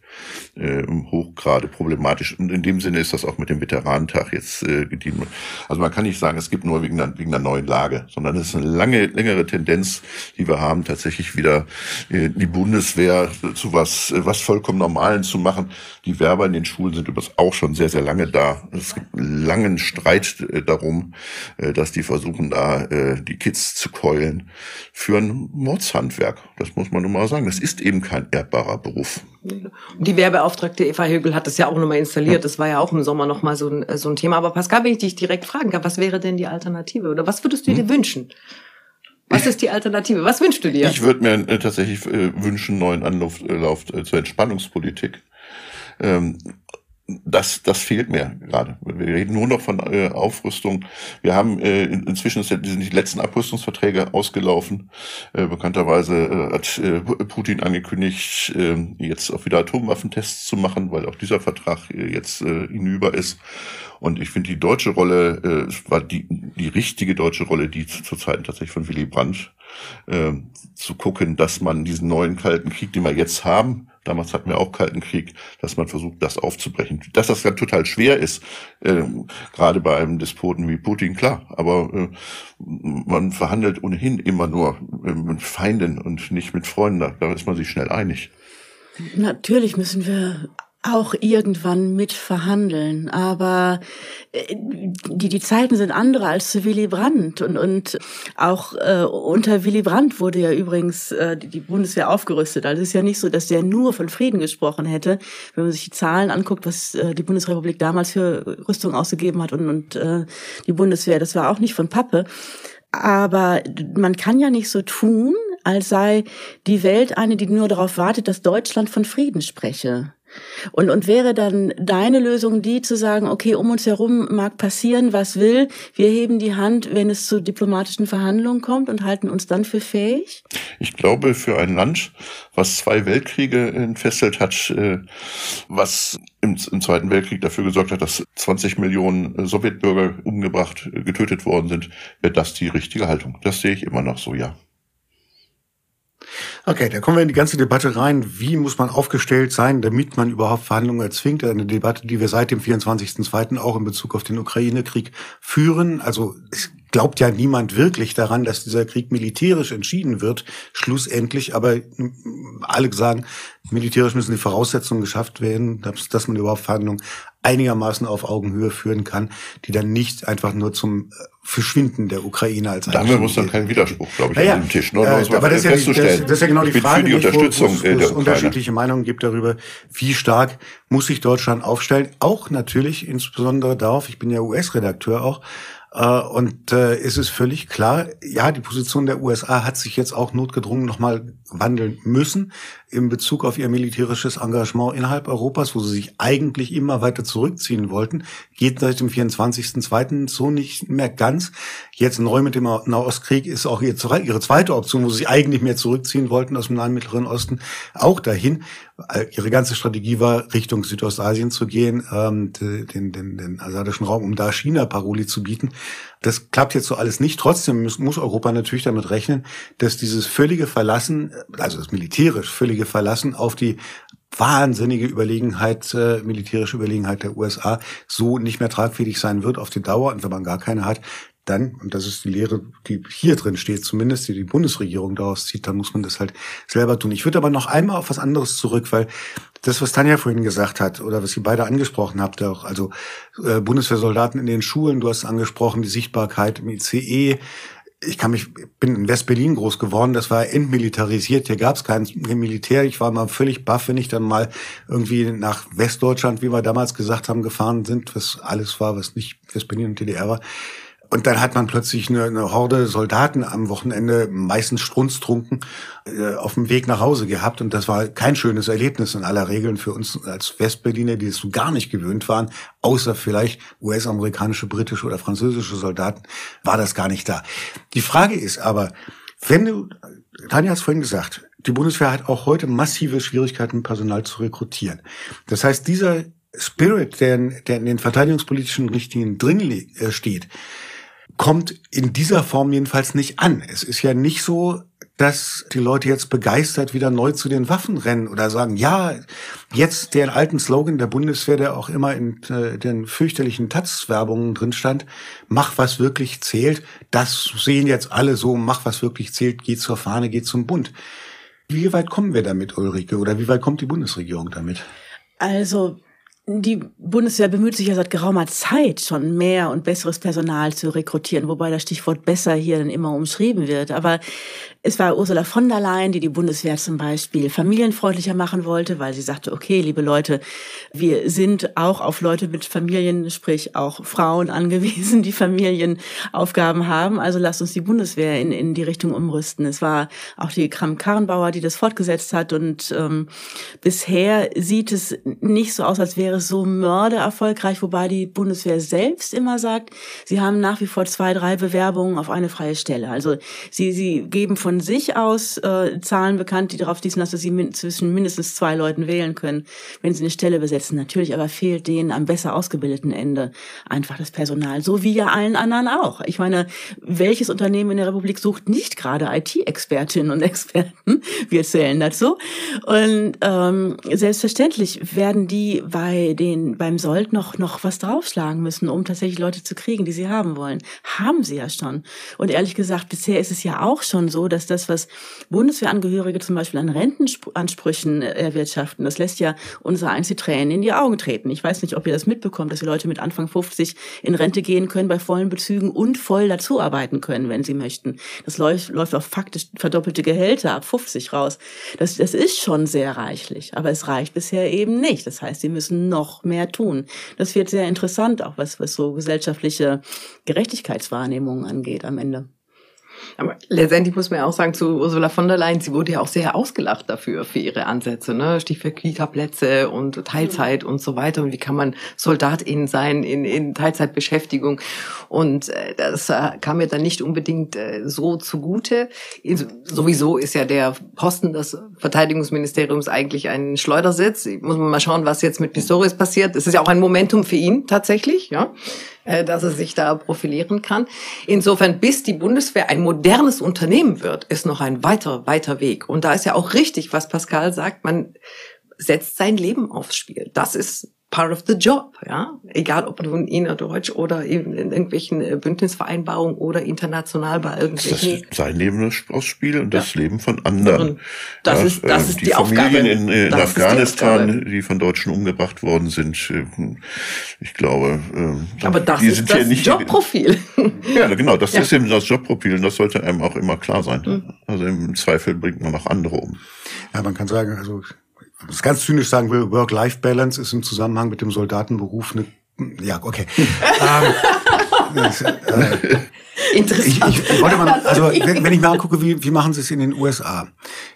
äh, hochgrade problematisch. Und in dem Sinne ist das auch mit dem Veteranentag jetzt äh, gedient. Also man kann nicht sagen, es gibt nur wegen einer, wegen einer neuen Lage, sondern es ist eine lange, längere Tendenz, die wir haben, tatsächlich wieder äh, die Bundeswehr zu was, äh, was vollkommen Normalen zu machen. Die Werber in den Schulen sind übrigens auch schon sehr, sehr lange da. Es gibt einen langen Streit äh, darum, äh, dass die versuchen, da äh, die Kids zu keulen für ein Mordshandwerk. Das muss man nun mal sagen. Das ist eben kein erbbarer Beruf. Die Werbeauftragte Eva Högel hat das ja auch nochmal installiert. Das war ja auch im Sommer nochmal so ein, so ein Thema. Aber Pascal, wenn ich dich direkt fragen kann, was wäre denn die Alternative? Oder was würdest du hm. dir wünschen? Was ist die Alternative? Was wünschst du dir? Ich würde mir äh, tatsächlich äh, wünschen, neuen Anlauf äh, Lauf, äh, zur Entspannungspolitik. Ähm, das, das fehlt mir gerade. Wir reden nur noch von äh, Aufrüstung. Wir haben äh, inzwischen sind die letzten Abrüstungsverträge ausgelaufen. Äh, bekannterweise äh, hat äh, Putin angekündigt, äh, jetzt auch wieder Atomwaffentests zu machen, weil auch dieser Vertrag äh, jetzt äh, hinüber ist. Und ich finde die deutsche Rolle äh, war die, die richtige deutsche Rolle, die zu, zu tatsächlich von Willy Brandt, äh, zu gucken, dass man diesen neuen Kalten Krieg, den wir jetzt haben, damals hatten wir auch Kalten Krieg, dass man versucht, das aufzubrechen. Dass das dann total schwer ist, äh, gerade bei einem Despoten wie Putin, klar. Aber äh, man verhandelt ohnehin immer nur äh, mit Feinden und nicht mit Freunden. Da, da ist man sich schnell einig. Natürlich müssen wir auch irgendwann mit verhandeln. Aber äh, die, die Zeiten sind andere als zu Willy Brandt. Und, und auch äh, unter Willy Brandt wurde ja übrigens äh, die, die Bundeswehr aufgerüstet. Also es ist ja nicht so, dass der nur von Frieden gesprochen hätte. Wenn man sich die Zahlen anguckt, was äh, die Bundesrepublik damals für Rüstung ausgegeben hat und, und äh, die Bundeswehr, das war auch nicht von Pappe. Aber man kann ja nicht so tun, als sei die Welt eine, die nur darauf wartet, dass Deutschland von Frieden spreche. Und, und wäre dann deine Lösung die zu sagen, okay, um uns herum mag passieren, was will, wir heben die Hand, wenn es zu diplomatischen Verhandlungen kommt und halten uns dann für fähig? Ich glaube, für ein Land, was zwei Weltkriege entfesselt hat, äh, was im, im Zweiten Weltkrieg dafür gesorgt hat, dass 20 Millionen Sowjetbürger umgebracht, getötet worden sind, wäre das die richtige Haltung. Das sehe ich immer noch so, ja. Okay, da kommen wir in die ganze Debatte rein. Wie muss man aufgestellt sein, damit man überhaupt Verhandlungen erzwingt? Eine Debatte, die wir seit dem 24.02. auch in Bezug auf den Ukraine-Krieg führen. Also es glaubt ja niemand wirklich daran, dass dieser Krieg militärisch entschieden wird, schlussendlich. Aber alle sagen, militärisch müssen die Voraussetzungen geschafft werden, dass, man überhaupt Verhandlungen einigermaßen auf Augenhöhe führen kann, die dann nicht einfach nur zum äh, Verschwinden der Ukraine als Da haben wir uns dann keinen Widerspruch, glaube ich, naja, an dem Tisch. Nur, äh, aber das ist, ja die, das, das ist ja genau die Frage, die Unterstützung wo, wo es unterschiedliche Meinungen gibt darüber, wie stark muss sich Deutschland aufstellen. Auch natürlich insbesondere darauf, ich bin ja US-Redakteur auch, äh, und äh, es ist völlig klar, ja, die Position der USA hat sich jetzt auch notgedrungen nochmal wandeln müssen in Bezug auf ihr militärisches Engagement innerhalb Europas, wo sie sich eigentlich immer weiter zurückziehen wollten, geht seit dem 24.02. so nicht mehr ganz. Jetzt neu mit dem Nahostkrieg ist auch ihre zweite Option, wo sie eigentlich mehr zurückziehen wollten aus dem Nahen Mittleren Osten, auch dahin. Ihre ganze Strategie war, Richtung Südostasien zu gehen, ähm, den, den, den asiatischen Raum, um da China-Paroli zu bieten. Das klappt jetzt so alles nicht. Trotzdem muss, muss Europa natürlich damit rechnen, dass dieses völlige Verlassen, also das militärisch völlige Verlassen auf die wahnsinnige Überlegenheit, äh, militärische Überlegenheit der USA so nicht mehr tragfähig sein wird auf die Dauer. Und wenn man gar keine hat, dann, und das ist die Lehre, die hier drin steht, zumindest die die Bundesregierung daraus zieht, dann muss man das halt selber tun. Ich würde aber noch einmal auf was anderes zurück, weil das, was Tanja vorhin gesagt hat, oder was ihr beide angesprochen habt, auch, also äh, Bundeswehrsoldaten in den Schulen, du hast angesprochen, die Sichtbarkeit im ICE, ich kann mich, bin in West-Berlin groß geworden, das war entmilitarisiert, hier gab es kein Militär. Ich war mal völlig baff, wenn ich dann mal irgendwie nach Westdeutschland, wie wir damals gesagt haben, gefahren sind, was alles war, was nicht West-Berlin und DDR war. Und dann hat man plötzlich eine, eine Horde Soldaten am Wochenende, meistens strunztrunken, äh, auf dem Weg nach Hause gehabt. Und das war kein schönes Erlebnis in aller Regeln für uns als Westberliner, die es so gar nicht gewöhnt waren, außer vielleicht US-amerikanische, britische oder französische Soldaten, war das gar nicht da. Die Frage ist aber, wenn du, Tanja hat es vorhin gesagt, die Bundeswehr hat auch heute massive Schwierigkeiten, Personal zu rekrutieren. Das heißt, dieser Spirit, der in, der in den verteidigungspolitischen Richtlinien drin äh, steht, kommt in dieser Form jedenfalls nicht an. Es ist ja nicht so, dass die Leute jetzt begeistert wieder neu zu den Waffen rennen oder sagen, ja, jetzt den alten Slogan der Bundeswehr, der auch immer in äh, den fürchterlichen Taz-Werbungen drin stand, mach was wirklich zählt, das sehen jetzt alle so, mach was wirklich zählt, geht zur Fahne, geht zum Bund. Wie weit kommen wir damit, Ulrike, oder wie weit kommt die Bundesregierung damit? Also die Bundeswehr bemüht sich ja seit geraumer Zeit schon mehr und besseres Personal zu rekrutieren, wobei das Stichwort besser hier dann immer umschrieben wird. Aber es war Ursula von der Leyen, die die Bundeswehr zum Beispiel familienfreundlicher machen wollte, weil sie sagte, okay, liebe Leute, wir sind auch auf Leute mit Familien, sprich auch Frauen angewiesen, die Familienaufgaben haben. Also lasst uns die Bundeswehr in, in die Richtung umrüsten. Es war auch die Kram-Karrenbauer, die das fortgesetzt hat. Und ähm, bisher sieht es nicht so aus, als wäre es so mördererfolgreich, wobei die Bundeswehr selbst immer sagt, sie haben nach wie vor zwei, drei Bewerbungen auf eine freie Stelle. Also sie, sie geben von von sich aus äh, Zahlen bekannt, die darauf schließen, dass sie min zwischen mindestens zwei Leuten wählen können, wenn sie eine Stelle besetzen. Natürlich aber fehlt denen am besser ausgebildeten Ende einfach das Personal, so wie ja allen anderen auch. Ich meine, welches Unternehmen in der Republik sucht nicht gerade IT-Expertinnen und Experten? Wir zählen dazu. Und ähm, selbstverständlich werden die bei den beim Sold noch noch was draufschlagen müssen, um tatsächlich Leute zu kriegen, die sie haben wollen. Haben sie ja schon. Und ehrlich gesagt, bisher ist es ja auch schon so, dass dass das, was Bundeswehrangehörige zum Beispiel an Rentenansprüchen erwirtschaften, das lässt ja unser eins die Tränen in die Augen treten. Ich weiß nicht, ob ihr das mitbekommt, dass die Leute mit Anfang 50 in Rente gehen können bei vollen Bezügen und voll dazuarbeiten können, wenn sie möchten. Das läuft, läuft auf faktisch verdoppelte Gehälter ab 50 raus. Das, das ist schon sehr reichlich, aber es reicht bisher eben nicht. Das heißt, sie müssen noch mehr tun. Das wird sehr interessant, auch was, was so gesellschaftliche Gerechtigkeitswahrnehmungen angeht am Ende. Aber letztendlich muss man ja auch sagen, zu Ursula von der Leyen, sie wurde ja auch sehr ausgelacht dafür, für ihre Ansätze, ne? Stichwort Kita-Plätze und Teilzeit und so weiter. Und wie kann man Soldatin sein in, in Teilzeitbeschäftigung? Und äh, das äh, kam mir dann nicht unbedingt äh, so zugute. Sowieso ist ja der Posten des Verteidigungsministeriums eigentlich ein Schleudersitz. Muss man mal schauen, was jetzt mit Pistorius passiert. Es ist ja auch ein Momentum für ihn tatsächlich, ja. Äh, dass er sich da profilieren kann. Insofern, bis die Bundeswehr ein modernes Unternehmen wird, ist noch ein weiter, weiter Weg. Und da ist ja auch richtig, was Pascal sagt, man setzt sein Leben aufs Spiel. Das ist part of the job, ja. Egal ob nun innerdeutsch oder in, in irgendwelchen äh, Bündnisvereinbarungen oder international bei irgendwelchen. Das ist sein Leben ausspielen und das ja. Leben von anderen. Das ja, ist, das ist die, die Familien Aufgabe. in, in Afghanistan, die, die, von Deutschen umgebracht worden sind. Äh, ich glaube, äh, aber das ist das nicht, Jobprofil. Ja, genau, das ja. ist eben das Jobprofil und das sollte einem auch immer klar sein. Mhm. Also im Zweifel bringt man auch andere um. Ja, man kann sagen, also das ganz zynisch sagen will, Work-Life-Balance ist im Zusammenhang mit dem Soldatenberuf eine, ja, okay. ähm, äh, Interessant. Ich, ich wollte mal, also wenn, wenn ich mir angucke, wie, wie machen sie es in den USA?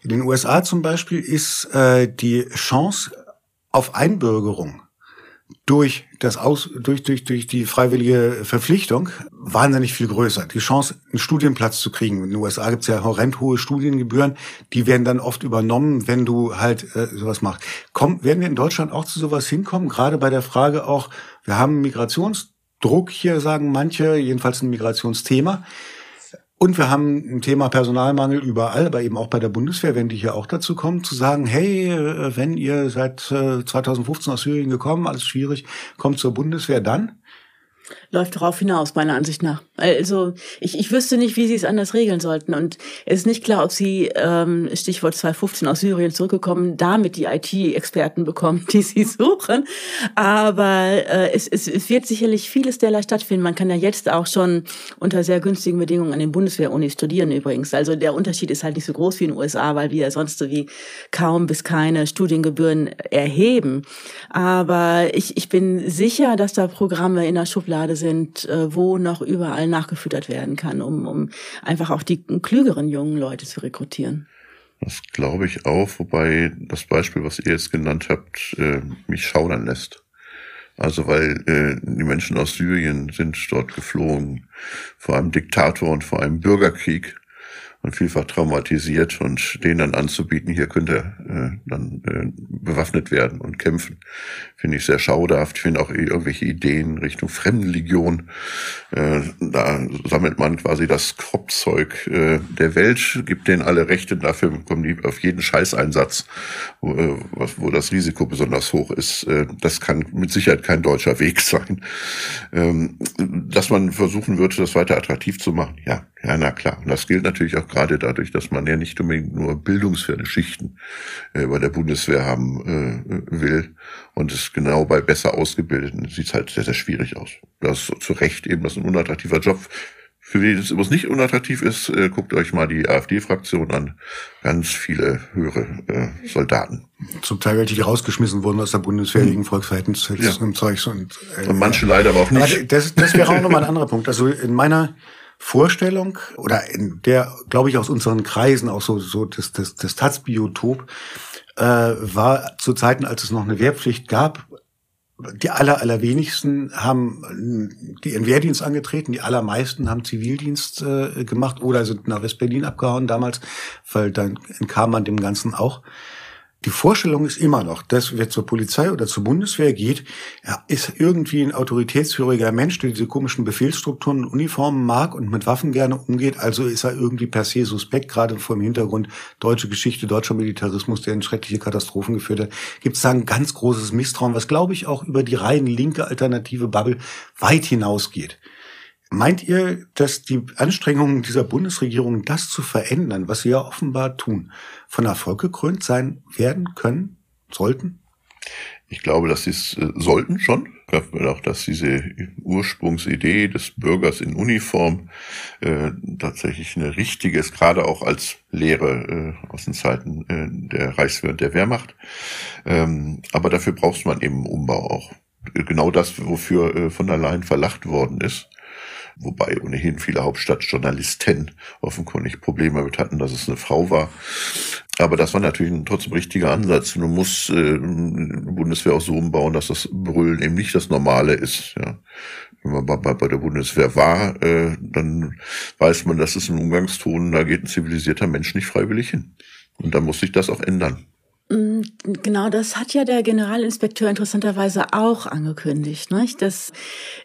In den USA zum Beispiel ist äh, die Chance auf Einbürgerung durch das Aus, durch, durch, durch die freiwillige Verpflichtung wahnsinnig viel größer. Die Chance, einen Studienplatz zu kriegen. In den USA gibt es ja horrend hohe Studiengebühren, die werden dann oft übernommen, wenn du halt äh, sowas machst. Komm, werden wir in Deutschland auch zu sowas hinkommen? Gerade bei der Frage auch, wir haben Migrationsdruck hier, sagen manche, jedenfalls ein Migrationsthema. Und wir haben ein Thema Personalmangel überall, aber eben auch bei der Bundeswehr, wenn die hier auch dazu kommen, zu sagen, hey, äh, wenn ihr seit 2015 äh, aus Syrien gekommen, alles schwierig, kommt zur Bundeswehr dann läuft darauf hinaus, meiner Ansicht nach. Also ich, ich wüsste nicht, wie sie es anders regeln sollten. Und es ist nicht klar, ob sie, ähm, Stichwort 2015 aus Syrien zurückgekommen, damit die IT-Experten bekommen, die sie suchen. Aber äh, es, es, es wird sicherlich vieles derlei stattfinden. Man kann ja jetzt auch schon unter sehr günstigen Bedingungen an den Bundeswehr-Unis studieren übrigens. Also der Unterschied ist halt nicht so groß wie in den USA, weil wir ja sonst so wie kaum bis keine Studiengebühren erheben. Aber ich, ich bin sicher, dass da Programme in der Schublade sind, sind, äh, wo noch überall nachgefüttert werden kann, um, um einfach auch die klügeren jungen Leute zu rekrutieren. Das glaube ich auch, wobei das Beispiel, was ihr jetzt genannt habt, äh, mich schaudern lässt. Also weil äh, die Menschen aus Syrien sind dort geflohen vor einem Diktator und vor einem Bürgerkrieg und vielfach traumatisiert und denen dann anzubieten, hier könnte äh, dann äh, bewaffnet werden und kämpfen, finde ich sehr schauderhaft. Ich finde auch irgendwelche Ideen Richtung Fremdenlegion. Äh, da sammelt man quasi das Kropfzeug äh, der Welt, gibt denen alle Rechte, dafür bekommen die auf jeden Scheißeinsatz, wo, äh, wo das Risiko besonders hoch ist. Äh, das kann mit Sicherheit kein deutscher Weg sein. Ähm, dass man versuchen würde, das weiter attraktiv zu machen, ja, ja, na klar. Und das gilt natürlich auch gerade dadurch, dass man ja nicht unbedingt nur bildungsferne Schichten äh, bei der Bundeswehr haben äh, will. Und es genau bei besser Ausgebildeten sieht es halt sehr, sehr schwierig aus. Das ist zu Recht eben, das ist ein unattraktiver Job. Für wen es übrigens nicht unattraktiv ist, äh, guckt euch mal die AfD-Fraktion an. Ganz viele höhere äh, Soldaten. Zum Teil welche, die rausgeschmissen wurden aus der Bundeswehr hm. wegen Volksverhältnis ja. und Zeugs. Und, äh, und manche leider aber auch nicht. Das, das wäre auch nochmal ein anderer Punkt. Also in meiner Vorstellung oder in der, glaube ich, aus unseren Kreisen auch so, so das, das, das Taz-Biotop äh, war zu Zeiten, als es noch eine Wehrpflicht gab, die aller, allerwenigsten haben die ihren Wehrdienst angetreten, die allermeisten haben Zivildienst äh, gemacht oder sind nach West-Berlin abgehauen damals, weil dann entkam man dem Ganzen auch. Die Vorstellung ist immer noch, dass wer zur Polizei oder zur Bundeswehr geht, ist irgendwie ein autoritätshöriger Mensch, der diese komischen Befehlsstrukturen und Uniformen mag und mit Waffen gerne umgeht. Also ist er irgendwie per se suspekt, gerade vor dem Hintergrund deutsche Geschichte, deutscher Militarismus, der in schreckliche Katastrophen geführt hat. Gibt es da ein ganz großes Misstrauen, was glaube ich auch über die rein linke alternative Bubble weit hinausgeht. Meint ihr, dass die Anstrengungen dieser Bundesregierung, das zu verändern, was sie ja offenbar tun, von Erfolg gekrönt sein werden können, sollten? Ich glaube, dass sie es äh, sollten schon. Auch, dass diese Ursprungsidee des Bürgers in Uniform äh, tatsächlich eine richtige ist, gerade auch als Lehre äh, aus den Zeiten äh, der Reichswehr und der Wehrmacht. Ähm, aber dafür braucht man eben Umbau auch. Genau das, wofür äh, von allein verlacht worden ist wobei ohnehin viele Hauptstadtjournalisten offenkundig Probleme damit hatten, dass es eine Frau war. Aber das war natürlich ein trotzdem richtiger Ansatz. Du musst äh, die Bundeswehr auch so umbauen, dass das Brüllen eben nicht das Normale ist. Ja. Wenn man bei, bei der Bundeswehr war, äh, dann weiß man, das ist ein Umgangston, da geht ein zivilisierter Mensch nicht freiwillig hin. Und da muss sich das auch ändern. Mm, genau, das hat ja der Generalinspekteur interessanterweise auch angekündigt, nicht? dass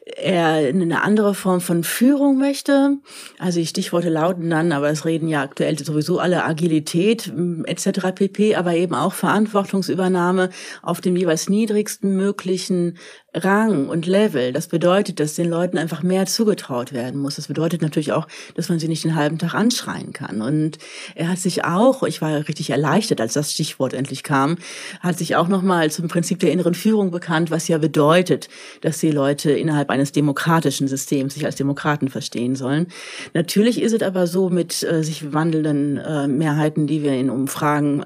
er eine andere Form von Führung möchte. Also die Stichworte lauten dann, aber es reden ja aktuell sowieso alle Agilität mm, etc. pp, aber eben auch Verantwortungsübernahme auf dem jeweils niedrigsten möglichen Rang und Level. Das bedeutet, dass den Leuten einfach mehr zugetraut werden muss. Das bedeutet natürlich auch, dass man sie nicht den halben Tag anschreien kann. Und er hat sich auch, ich war richtig erleichtert, als das Stichwort endlich kam, hat sich auch nochmal zum Prinzip der inneren Führung bekannt, was ja bedeutet, dass die Leute innerhalb eines demokratischen Systems sich als Demokraten verstehen sollen. Natürlich ist es aber so mit äh, sich wandelnden äh, Mehrheiten, die wir in Umfragen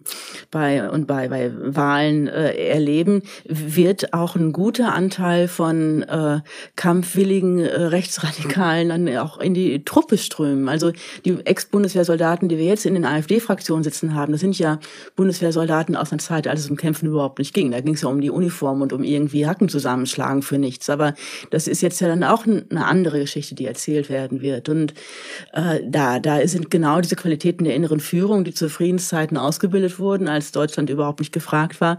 bei und bei, bei Wahlen äh, erleben, wird auch ein guter Anteil Anteil von äh, kampfwilligen äh, Rechtsradikalen dann auch in die Truppe strömen. Also die Ex-Bundeswehrsoldaten, die wir jetzt in den AfD-Fraktionen sitzen haben, das sind ja Bundeswehrsoldaten aus einer Zeit, als es um Kämpfen überhaupt nicht ging. Da ging es ja um die Uniform und um irgendwie Hacken zusammenschlagen für nichts. Aber das ist jetzt ja dann auch eine andere Geschichte, die erzählt werden wird. Und äh, da, da sind genau diese Qualitäten der inneren Führung, die zu Friedenszeiten ausgebildet wurden, als Deutschland überhaupt nicht gefragt war,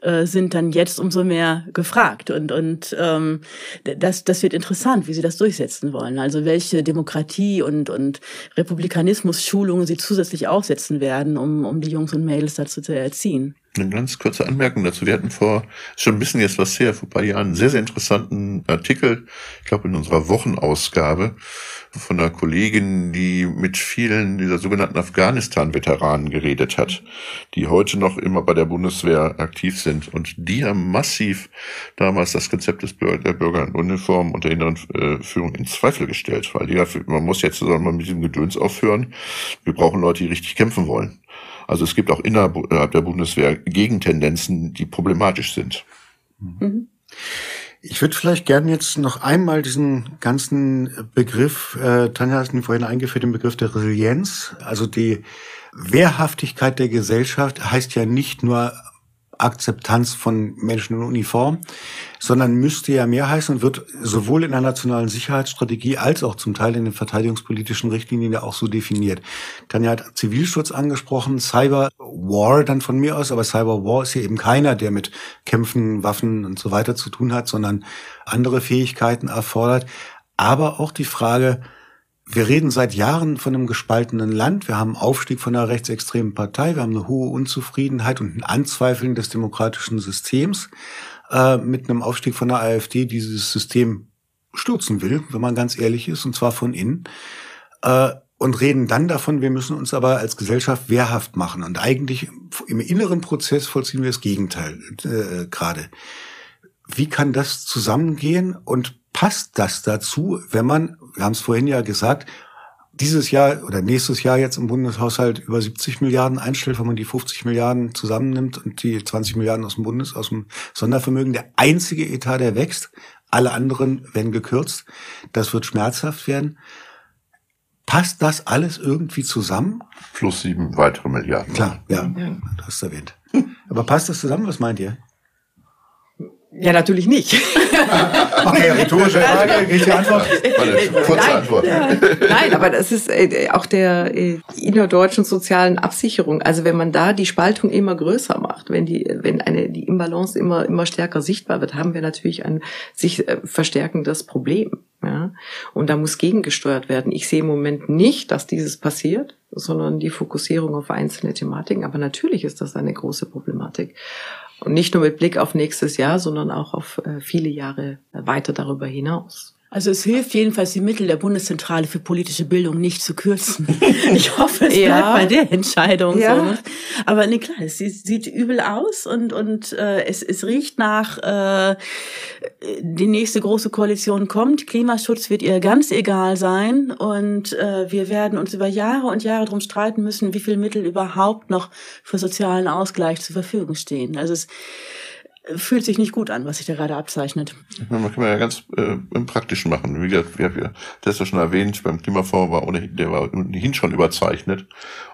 äh, sind dann jetzt umso mehr gefragt. Und, und ähm, das, das wird interessant, wie sie das durchsetzen wollen. Also welche Demokratie und, und Republikanismus-Schulungen sie zusätzlich aufsetzen werden, um, um die Jungs und Mädels dazu zu erziehen. Eine ganz kurze Anmerkung dazu. Wir hatten vor schon ein bisschen jetzt was her, vor ein paar Jahren, einen sehr, sehr interessanten Artikel, ich glaube in unserer Wochenausgabe, von einer Kollegin, die mit vielen dieser sogenannten Afghanistan-Veteranen geredet hat, die heute noch immer bei der Bundeswehr aktiv sind. Und die haben massiv damals das Konzept des Bürger, der Bürger in Uniform und der inneren äh, Führung in Zweifel gestellt, weil die, man muss jetzt mal mit diesem Gedöns aufhören. Wir brauchen Leute, die richtig kämpfen wollen. Also es gibt auch innerhalb der Bundeswehr Gegentendenzen, die problematisch sind. Mhm. Ich würde vielleicht gerne jetzt noch einmal diesen ganzen Begriff, äh, Tanja hat ihn vorhin eingeführt, den Begriff der Resilienz, also die Wehrhaftigkeit der Gesellschaft heißt ja nicht nur Akzeptanz von Menschen in Uniform, sondern müsste ja mehr heißen und wird sowohl in der nationalen Sicherheitsstrategie als auch zum Teil in den verteidigungspolitischen Richtlinien ja auch so definiert. Tanja hat Zivilschutz angesprochen, Cyber War dann von mir aus, aber Cyber War ist ja eben keiner, der mit Kämpfen, Waffen und so weiter zu tun hat, sondern andere Fähigkeiten erfordert. Aber auch die Frage, wir reden seit Jahren von einem gespaltenen Land. Wir haben Aufstieg von einer rechtsextremen Partei. Wir haben eine hohe Unzufriedenheit und ein Anzweifeln des demokratischen Systems äh, mit einem Aufstieg von der AfD, die dieses System stürzen will, wenn man ganz ehrlich ist, und zwar von innen. Äh, und reden dann davon, wir müssen uns aber als Gesellschaft wehrhaft machen. Und eigentlich im inneren Prozess vollziehen wir das Gegenteil äh, gerade. Wie kann das zusammengehen und passt das dazu, wenn man, wir haben es vorhin ja gesagt, dieses Jahr oder nächstes Jahr jetzt im Bundeshaushalt über 70 Milliarden einstellt, wenn man die 50 Milliarden zusammennimmt und die 20 Milliarden aus dem Bundes, aus dem Sondervermögen, der einzige Etat, der wächst. Alle anderen werden gekürzt. Das wird schmerzhaft werden. Passt das alles irgendwie zusammen? Plus sieben weitere Milliarden. Klar, ja, ja. das hast du erwähnt. Aber passt das zusammen? Was meint ihr? Ja, natürlich nicht. okay, rhetorische Frage, richtige Antwort. Kurze nein, Antwort. nein, aber das ist äh, auch der äh, innerdeutschen sozialen Absicherung. Also wenn man da die Spaltung immer größer macht, wenn die, wenn eine die Imbalance immer immer stärker sichtbar wird, haben wir natürlich ein sich äh, verstärkendes Problem. Ja? Und da muss gegengesteuert werden. Ich sehe im Moment nicht, dass dieses passiert, sondern die Fokussierung auf einzelne Thematiken. Aber natürlich ist das eine große Problematik. Und nicht nur mit Blick auf nächstes Jahr, sondern auch auf äh, viele Jahre weiter darüber hinaus. Also es hilft jedenfalls, die Mittel der Bundeszentrale für politische Bildung nicht zu kürzen. Ich hoffe, es ja. bleibt bei der Entscheidung. Ja. So. Aber nee, klar, es sieht übel aus und, und äh, es, es riecht nach, äh, die nächste große Koalition kommt. Klimaschutz wird ihr ganz egal sein und äh, wir werden uns über Jahre und Jahre drum streiten müssen, wie viel Mittel überhaupt noch für sozialen Ausgleich zur Verfügung stehen. Also es fühlt sich nicht gut an, was sich da gerade abzeichnet. Man kann ja ganz äh, im Praktischen machen. Wie gesagt, wir, wir, das ist ja schon erwähnt, beim Klimafonds war ohnehin, der war ohnehin schon überzeichnet.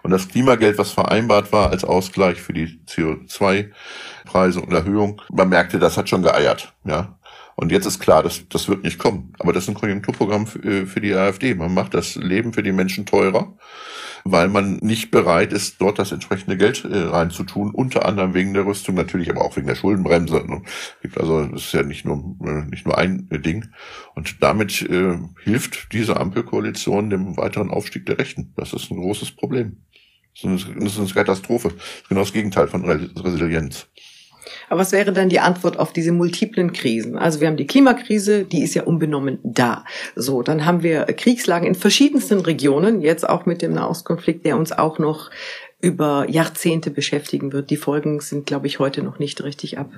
Und das Klimageld, was vereinbart war als Ausgleich für die CO2-Preise und Erhöhung, man merkte, das hat schon geeiert, ja. Und jetzt ist klar, das, das wird nicht kommen. Aber das ist ein Konjunkturprogramm für, äh, für die AfD. Man macht das Leben für die Menschen teurer weil man nicht bereit ist, dort das entsprechende Geld äh, reinzutun, unter anderem wegen der Rüstung, natürlich aber auch wegen der Schuldenbremse. Also das ist ja nicht nur äh, nicht nur ein äh, Ding. Und damit äh, hilft diese Ampelkoalition dem weiteren Aufstieg der Rechten. Das ist ein großes Problem. Das ist eine Katastrophe. Genau das Gegenteil von Resilienz. Aber was wäre dann die Antwort auf diese multiplen Krisen? Also wir haben die Klimakrise, die ist ja unbenommen da. So, dann haben wir Kriegslagen in verschiedensten Regionen, jetzt auch mit dem Nahostkonflikt, der uns auch noch über Jahrzehnte beschäftigen wird. Die Folgen sind, glaube ich, heute noch nicht richtig ab,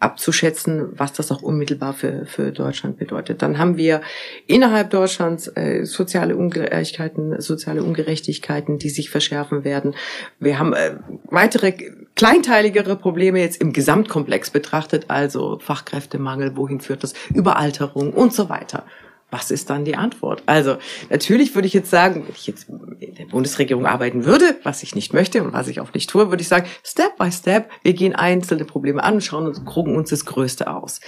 abzuschätzen, was das auch unmittelbar für, für Deutschland bedeutet. Dann haben wir innerhalb Deutschlands äh, soziale Ungleichheiten, soziale Ungerechtigkeiten, die sich verschärfen werden. Wir haben äh, weitere kleinteiligere Probleme jetzt im Gesamtkomplex betrachtet, also Fachkräftemangel, wohin führt das, Überalterung und so weiter was ist dann die Antwort? Also natürlich würde ich jetzt sagen, wenn ich jetzt in der Bundesregierung arbeiten würde, was ich nicht möchte und was ich auch nicht tue, würde ich sagen, Step by Step, wir gehen einzelne Probleme an und schauen und gucken uns das Größte aus.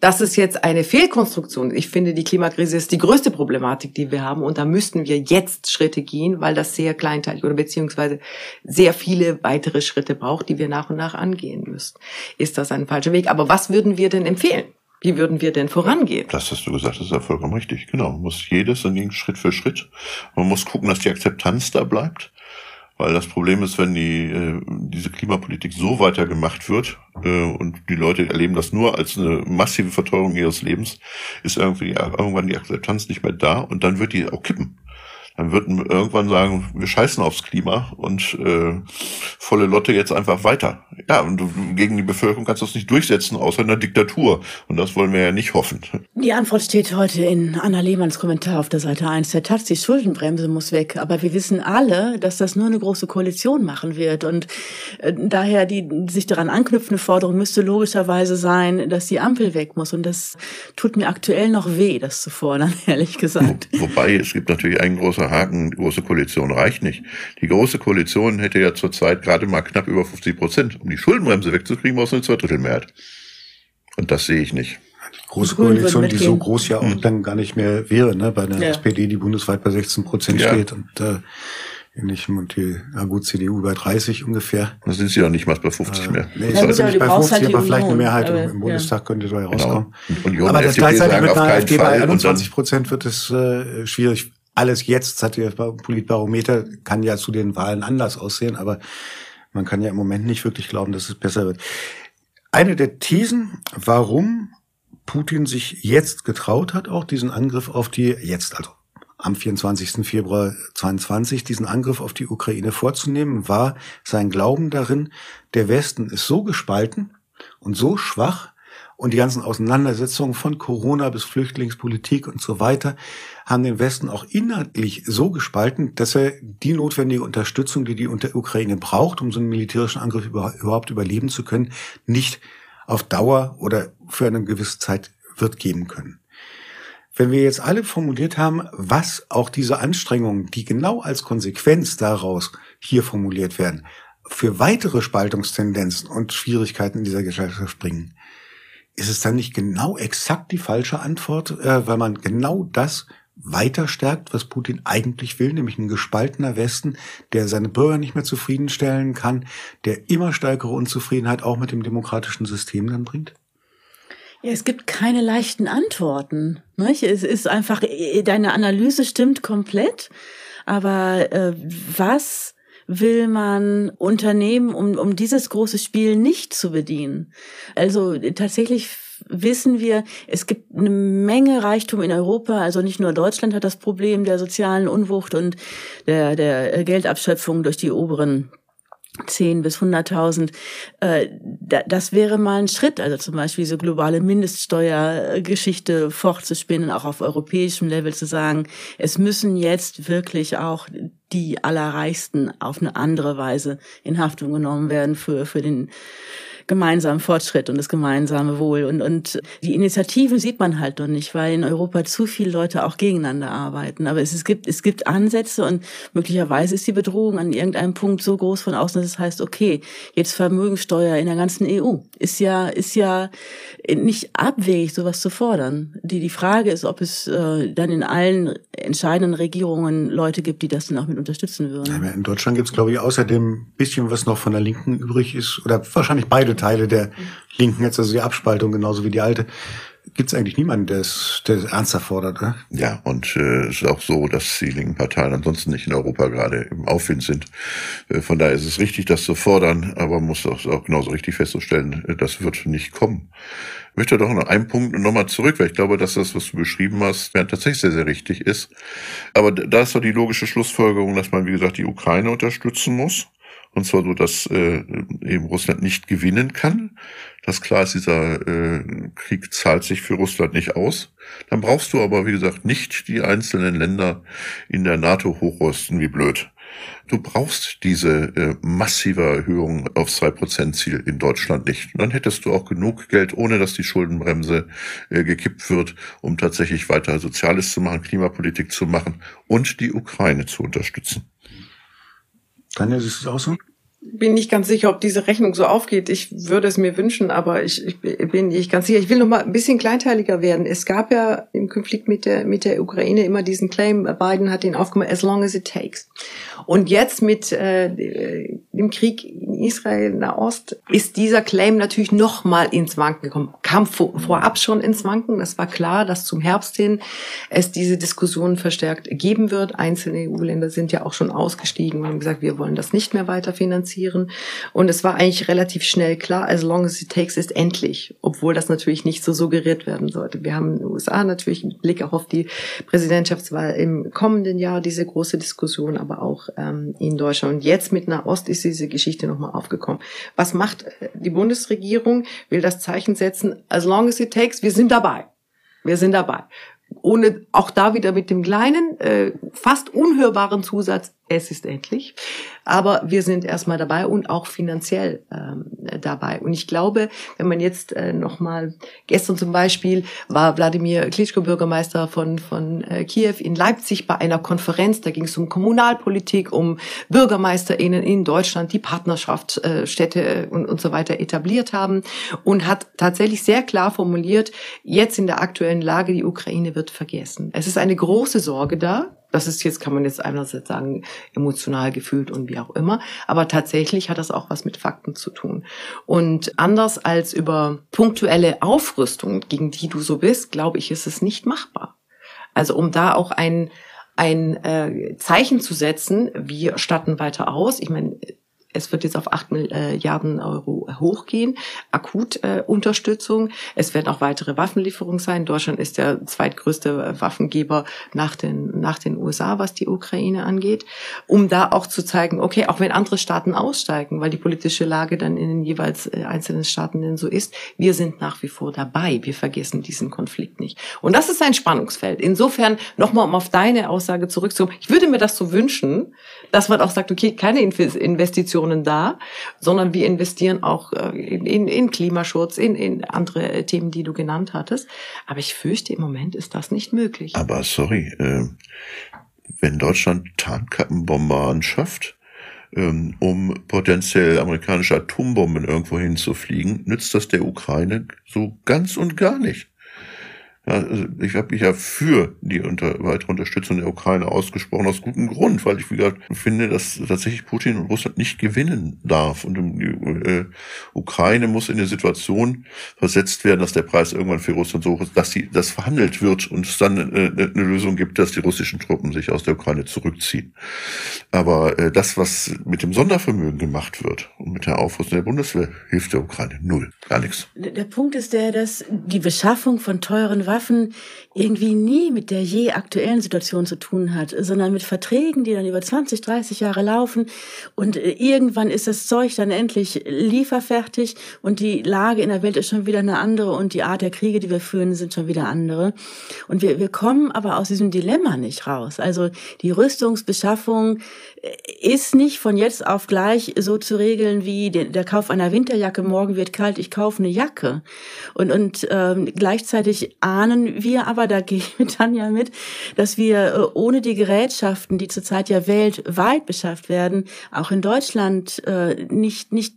Das ist jetzt eine Fehlkonstruktion. Ich finde, die Klimakrise ist die größte Problematik, die wir haben und da müssten wir jetzt Schritte gehen, weil das sehr kleinteilig oder beziehungsweise sehr viele weitere Schritte braucht, die wir nach und nach angehen müssen. Ist das ein falscher Weg? Aber was würden wir denn empfehlen? Wie würden wir denn vorangehen? Das hast du gesagt, das ist ja vollkommen richtig. Genau, man muss jedes Schritt für Schritt. Man muss gucken, dass die Akzeptanz da bleibt. Weil das Problem ist, wenn die, äh, diese Klimapolitik so weitergemacht wird äh, und die Leute erleben das nur als eine massive Verteuerung ihres Lebens, ist irgendwie irgendwann die Akzeptanz nicht mehr da und dann wird die auch kippen dann würden irgendwann sagen, wir scheißen aufs Klima und äh, volle Lotte jetzt einfach weiter. Ja, und gegen die Bevölkerung kannst du das nicht durchsetzen, außer in der Diktatur. Und das wollen wir ja nicht hoffen. Die Antwort steht heute in Anna Lehmanns Kommentar auf der Seite 1. Der Taz, die Schuldenbremse muss weg. Aber wir wissen alle, dass das nur eine große Koalition machen wird. Und äh, daher die sich daran anknüpfende Forderung müsste logischerweise sein, dass die Ampel weg muss. Und das tut mir aktuell noch weh, das zu fordern, ehrlich gesagt. Wobei, es gibt natürlich einen großen großer Haken, die große Koalition reicht nicht. Die große Koalition hätte ja zurzeit gerade mal knapp über 50 Prozent. Um die Schuldenbremse wegzukriegen, brauchst du eine Zweidrittelmehrheit. Und das sehe ich nicht. Die große Koalition, die so groß ja auch hm. dann gar nicht mehr wäre, ne? bei der ja. SPD, die bundesweit bei 16 Prozent ja. steht und äh, ähnlichem und die, na gut, CDU bei 30 ungefähr. Da sind sie noch nicht mal bei 50 äh, mehr. Nee, ja, sind nicht bei 50, halt aber vielleicht eine Mehrheit aber, im Bundestag ja. könnte da genau. rauskommen. Union, aber das gleichzeitig mit einer FDP bei 21 Prozent wird es äh, schwierig alles jetzt, hat der Politbarometer, kann ja zu den Wahlen anders aussehen, aber man kann ja im Moment nicht wirklich glauben, dass es besser wird. Eine der Thesen, warum Putin sich jetzt getraut hat, auch diesen Angriff auf die, jetzt also am 24. Februar 22 diesen Angriff auf die Ukraine vorzunehmen, war sein Glauben darin, der Westen ist so gespalten und so schwach und die ganzen Auseinandersetzungen von Corona bis Flüchtlingspolitik und so weiter, haben den Westen auch inhaltlich so gespalten, dass er die notwendige Unterstützung, die die Ukraine braucht, um so einen militärischen Angriff überhaupt überleben zu können, nicht auf Dauer oder für eine gewisse Zeit wird geben können. Wenn wir jetzt alle formuliert haben, was auch diese Anstrengungen, die genau als Konsequenz daraus hier formuliert werden, für weitere Spaltungstendenzen und Schwierigkeiten in dieser Gesellschaft bringen, ist es dann nicht genau exakt die falsche Antwort, äh, weil man genau das weiter stärkt, was Putin eigentlich will, nämlich ein gespaltener Westen, der seine Bürger nicht mehr zufriedenstellen kann, der immer stärkere Unzufriedenheit auch mit dem demokratischen System dann bringt? Ja, es gibt keine leichten Antworten. Nicht? Es ist einfach, deine Analyse stimmt komplett, aber äh, was will man unternehmen, um, um dieses große Spiel nicht zu bedienen? Also tatsächlich wissen wir, es gibt eine Menge Reichtum in Europa. Also nicht nur Deutschland hat das Problem der sozialen Unwucht und der, der Geldabschöpfung durch die oberen 10 bis 100.000, äh, das wäre mal ein Schritt, also zum Beispiel diese globale Mindeststeuergeschichte fortzuspinnen, auch auf europäischem Level zu sagen, es müssen jetzt wirklich auch die Allerreichsten auf eine andere Weise in Haftung genommen werden für, für den gemeinsamen Fortschritt und das gemeinsame Wohl. Und, und die Initiativen sieht man halt noch nicht, weil in Europa zu viele Leute auch gegeneinander arbeiten. Aber es, es, gibt, es gibt Ansätze und möglicherweise ist die Bedrohung an irgendeinem Punkt so groß von außen, dass es heißt, okay, jetzt Vermögensteuer in der ganzen EU. Ist ja, ist ja nicht abwegig, sowas zu fordern. Die, die Frage ist, ob es äh, dann in allen entscheidenden Regierungen Leute gibt, die das dann auch mit unterstützen würden. In Deutschland gibt es, glaube ich, außerdem bisschen, was noch von der Linken übrig ist, oder wahrscheinlich beide Teile der Linken, jetzt also die Abspaltung genauso wie die alte, gibt es eigentlich niemanden, der es, ernsthaft fordert. Ne? Ja, und äh, es ist auch so, dass die linken Parteien ansonsten nicht in Europa gerade im Aufwind sind. Äh, von daher ist es richtig, das zu fordern, aber man muss auch, auch genauso richtig festzustellen, äh, das wird nicht kommen. Ich möchte doch noch einen Punkt nochmal zurück, weil ich glaube, dass das, was du beschrieben hast, ja, tatsächlich sehr, sehr richtig ist. Aber da ist doch die logische Schlussfolgerung, dass man, wie gesagt, die Ukraine unterstützen muss. Und zwar so, dass äh, eben Russland nicht gewinnen kann. Das klar ist, dieser äh, Krieg zahlt sich für Russland nicht aus. Dann brauchst du aber, wie gesagt, nicht die einzelnen Länder in der NATO hochrüsten, wie blöd. Du brauchst diese äh, massive Erhöhung aufs 2%-Ziel in Deutschland nicht. Dann hättest du auch genug Geld, ohne dass die Schuldenbremse äh, gekippt wird, um tatsächlich weiter Soziales zu machen, Klimapolitik zu machen und die Ukraine zu unterstützen. Tanja, siehst du es auch so? Bin nicht ganz sicher, ob diese Rechnung so aufgeht. Ich würde es mir wünschen, aber ich, ich bin nicht ganz sicher. Ich will noch mal ein bisschen kleinteiliger werden. Es gab ja im Konflikt mit der, mit der Ukraine immer diesen Claim, Biden hat ihn aufgemacht, as long as it takes. Und jetzt mit äh, dem Krieg in Israel, Nahost, ist dieser Claim natürlich noch mal ins Wanken gekommen. Kam vor, vorab schon ins Wanken. Es war klar, dass zum Herbst hin es diese Diskussionen verstärkt geben wird. Einzelne EU-Länder sind ja auch schon ausgestiegen und haben gesagt, wir wollen das nicht mehr weiter finanzieren. Und es war eigentlich relativ schnell klar, as long as it takes ist endlich, obwohl das natürlich nicht so suggeriert werden sollte. Wir haben in den USA natürlich mit Blick auch auf die Präsidentschaftswahl im kommenden Jahr diese große Diskussion, aber auch ähm, in Deutschland. Und jetzt mit Nahost ist diese Geschichte nochmal aufgekommen. Was macht äh, die Bundesregierung? Will das Zeichen setzen, as long as it takes, wir sind dabei. Wir sind dabei. Ohne auch da wieder mit dem kleinen, äh, fast unhörbaren Zusatz, es ist endlich. Aber wir sind erstmal dabei und auch finanziell ähm, dabei. Und ich glaube, wenn man jetzt äh, nochmal, gestern zum Beispiel war Wladimir Klitschko Bürgermeister von, von äh, Kiew in Leipzig bei einer Konferenz, da ging es um Kommunalpolitik, um BürgermeisterInnen in Deutschland, die Partnerschaftsstädte äh, und, und so weiter etabliert haben und hat tatsächlich sehr klar formuliert, jetzt in der aktuellen Lage, die Ukraine wird vergessen. Es ist eine große Sorge da, das ist jetzt, kann man jetzt einerseits sagen, emotional gefühlt und wie auch immer. Aber tatsächlich hat das auch was mit Fakten zu tun. Und anders als über punktuelle Aufrüstung, gegen die du so bist, glaube ich, ist es nicht machbar. Also um da auch ein, ein äh, Zeichen zu setzen, wir statten weiter aus. Ich meine, es wird jetzt auf 8 Milliarden Euro hochgehen, Akutunterstützung. Äh, es werden auch weitere Waffenlieferungen sein. Deutschland ist der zweitgrößte Waffengeber nach den, nach den USA, was die Ukraine angeht, um da auch zu zeigen, okay, auch wenn andere Staaten aussteigen, weil die politische Lage dann in den jeweils äh, einzelnen Staaten denn so ist, wir sind nach wie vor dabei. Wir vergessen diesen Konflikt nicht. Und das ist ein Spannungsfeld. Insofern, nochmal um auf deine Aussage zurückzukommen, ich würde mir das so wünschen, dass man auch sagt, okay, keine Investitionen Investitionen da, sondern wir investieren auch äh, in, in, Klimaschutz, in, in andere äh, Themen, die du genannt hattest. Aber ich fürchte, im Moment ist das nicht möglich. Aber sorry, äh, wenn Deutschland Tarnkappenbomber anschafft, ähm, um potenziell amerikanische Atombomben irgendwo hinzufliegen, nützt das der Ukraine so ganz und gar nicht. Ja, also ich habe mich ja für die unter, weitere Unterstützung der Ukraine ausgesprochen, aus gutem Grund, weil ich wie gesagt, finde, dass tatsächlich Putin und Russland nicht gewinnen darf. Und die äh, Ukraine muss in eine Situation versetzt werden, dass der Preis irgendwann für Russland so hoch ist, dass sie, das verhandelt wird und es dann äh, eine Lösung gibt, dass die russischen Truppen sich aus der Ukraine zurückziehen. Aber äh, das, was mit dem Sondervermögen gemacht wird und mit der Aufrüstung der Bundeswehr, hilft der Ukraine null. Gar nichts. Der Punkt ist der, dass die Beschaffung von teuren irgendwie nie mit der je aktuellen Situation zu tun hat, sondern mit Verträgen, die dann über 20, 30 Jahre laufen und äh, irgendwann ist das Zeug dann endlich lieferfertig und die Lage in der Welt ist schon wieder eine andere und die Art der Kriege, die wir führen, sind schon wieder andere. Und wir, wir kommen aber aus diesem Dilemma nicht raus. Also die Rüstungsbeschaffung ist nicht von jetzt auf gleich so zu regeln wie der, Kauf einer Winterjacke, morgen wird kalt, ich kaufe eine Jacke. Und, und ähm, gleichzeitig ahnen wir aber, da gehe ich mit Tanja mit, dass wir äh, ohne die Gerätschaften, die zurzeit ja weltweit beschafft werden, auch in Deutschland äh, nicht, nicht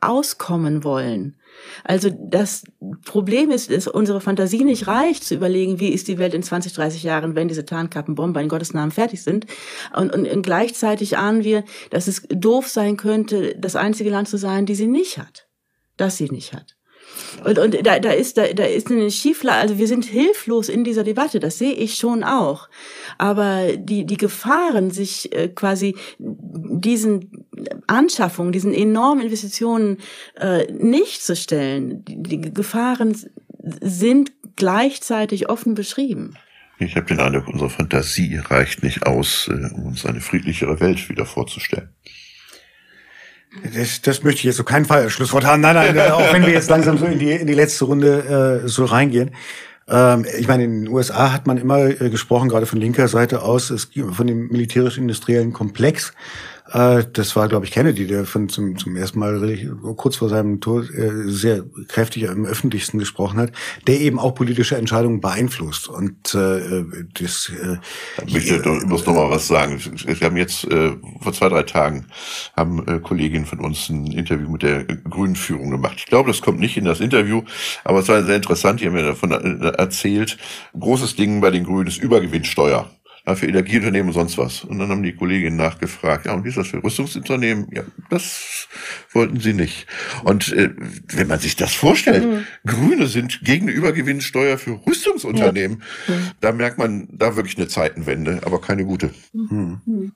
auskommen wollen. Also das Problem ist, dass unsere Fantasie nicht reicht, zu überlegen, wie ist die Welt in 20, 30 Jahren, wenn diese Tarnkappenbomber in Gottes Namen fertig sind. Und, und, und gleichzeitig ahnen wir, dass es doof sein könnte, das einzige Land zu sein, die sie nicht hat. Das sie nicht hat. Und, und da, da ist da, da ist eine Schieflage. Also wir sind hilflos in dieser Debatte. Das sehe ich schon auch. Aber die die Gefahren, sich äh, quasi diesen Anschaffungen, diesen enormen Investitionen äh, nicht zu stellen, die, die Gefahren sind gleichzeitig offen beschrieben. Ich habe den Eindruck, unsere Fantasie reicht nicht aus, äh, um uns eine friedlichere Welt wieder vorzustellen. Das, das möchte ich jetzt auf keinen Fall als Schlusswort haben. Nein, nein, auch wenn wir jetzt langsam so in die, in die letzte Runde äh, so reingehen. Ähm, ich meine, in den USA hat man immer äh, gesprochen, gerade von linker Seite aus, es von dem militärisch-industriellen Komplex. Äh, das war, glaube ich, Kennedy, der von zum, zum ersten Mal kurz vor seinem Tod äh, sehr kräftig im Öffentlichsten gesprochen hat, der eben auch politische Entscheidungen beeinflusst. Und äh, das. Äh, ich möchte doch, muss noch mal was sagen. Wir haben jetzt äh, vor zwei drei Tagen haben äh, Kolleginnen von uns ein Interview mit der Grünen Führung gemacht. Ich glaube, das kommt nicht in das Interview, aber es war sehr interessant. Die haben mir davon äh, erzählt. Großes Ding bei den Grünen ist Übergewinnsteuer für Energieunternehmen und sonst was. Und dann haben die Kolleginnen nachgefragt, ja, und wie ist das für Rüstungsunternehmen? Ja, das wollten sie nicht. Und äh, wenn man sich das vorstellt, mhm. Grüne sind gegen eine Übergewinnsteuer für Rüstungsunternehmen, ja. Mhm. da merkt man da wirklich eine Zeitenwende, aber keine gute. Mhm.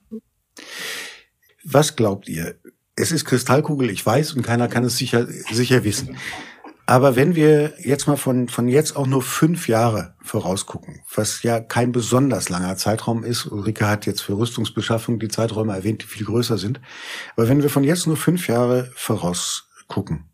Was glaubt ihr? Es ist Kristallkugel, ich weiß, und keiner kann es sicher, sicher wissen. Aber wenn wir jetzt mal von, von jetzt auch nur fünf Jahre vorausgucken, was ja kein besonders langer Zeitraum ist, Ulrike hat jetzt für Rüstungsbeschaffung die Zeiträume erwähnt, die viel größer sind. Aber wenn wir von jetzt nur fünf Jahre vorausgucken,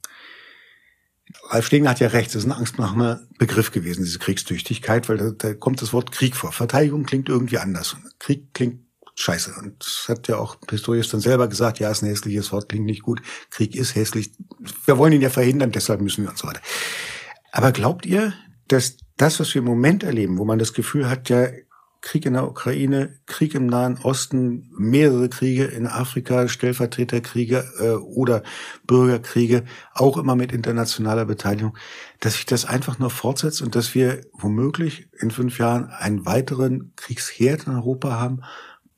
Ralf Stegner hat ja recht, das ist ein angstmachender Begriff gewesen, diese Kriegstüchtigkeit, weil da, da kommt das Wort Krieg vor. Verteidigung klingt irgendwie anders. Krieg klingt scheiße. Und das hat ja auch Pistorius dann selber gesagt, ja, ist ein hässliches Wort, klingt nicht gut. Krieg ist hässlich. Wir wollen ihn ja verhindern, deshalb müssen wir und so weiter. Aber glaubt ihr, dass das, was wir im Moment erleben, wo man das Gefühl hat, ja, Krieg in der Ukraine, Krieg im Nahen Osten, mehrere Kriege in Afrika, Stellvertreterkriege äh, oder Bürgerkriege, auch immer mit internationaler Beteiligung, dass sich das einfach nur fortsetzt und dass wir womöglich in fünf Jahren einen weiteren Kriegsherd in Europa haben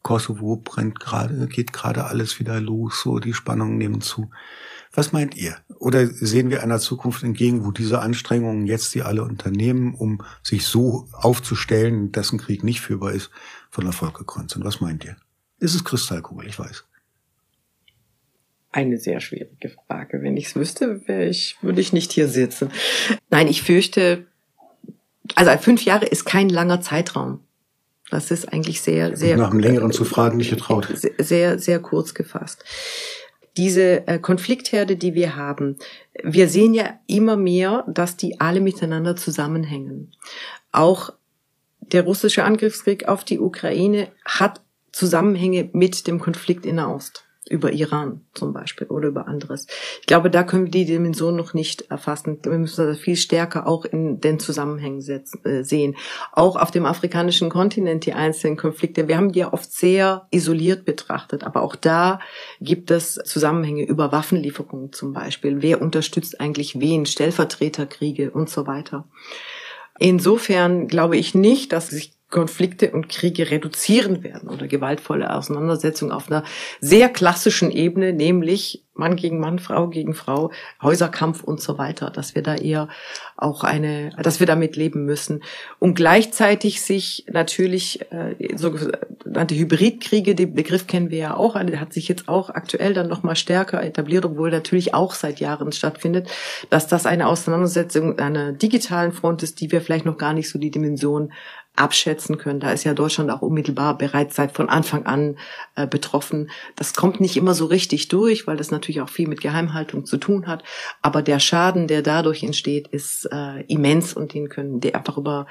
Kosovo brennt gerade, geht gerade alles wieder los, so die Spannungen nehmen zu. Was meint ihr? Oder sehen wir einer Zukunft entgegen, wo diese Anstrengungen jetzt, die alle unternehmen, um sich so aufzustellen, dass ein Krieg nicht führbar ist, von Erfolg gekrönt sind? Was meint ihr? Ist es Kristallkugel, ich weiß. Eine sehr schwierige Frage. Wenn ich es wüsste, ich, würde ich nicht hier sitzen. Nein, ich fürchte, also fünf Jahre ist kein langer Zeitraum. Das ist eigentlich sehr, sehr. Nach einem längeren zu fragen nicht getraut. Sehr, sehr kurz gefasst. Diese äh, Konfliktherde, die wir haben, wir sehen ja immer mehr, dass die alle miteinander zusammenhängen. Auch der russische Angriffskrieg auf die Ukraine hat Zusammenhänge mit dem Konflikt in der Ost über Iran zum Beispiel oder über anderes. Ich glaube, da können wir die Dimension noch nicht erfassen. Wir müssen das viel stärker auch in den Zusammenhängen setzen, äh, sehen. Auch auf dem afrikanischen Kontinent die einzelnen Konflikte. Wir haben die ja oft sehr isoliert betrachtet, aber auch da gibt es Zusammenhänge über Waffenlieferungen zum Beispiel. Wer unterstützt eigentlich wen? Stellvertreterkriege und so weiter. Insofern glaube ich nicht, dass sich Konflikte und Kriege reduzieren werden oder gewaltvolle Auseinandersetzungen auf einer sehr klassischen Ebene, nämlich Mann gegen Mann, Frau gegen Frau, Häuserkampf und so weiter, dass wir da eher auch eine, dass wir damit leben müssen. Und gleichzeitig sich natürlich äh, sogenannte Hybridkriege, den Begriff kennen wir ja auch, der hat sich jetzt auch aktuell dann nochmal stärker etabliert, obwohl natürlich auch seit Jahren stattfindet, dass das eine Auseinandersetzung einer digitalen Front ist, die wir vielleicht noch gar nicht so die Dimension abschätzen können. Da ist ja Deutschland auch unmittelbar bereits seit von Anfang an äh, betroffen. Das kommt nicht immer so richtig durch, weil das natürlich auch viel mit Geheimhaltung zu tun hat. Aber der Schaden, der dadurch entsteht, ist äh, immens und den können die einfach über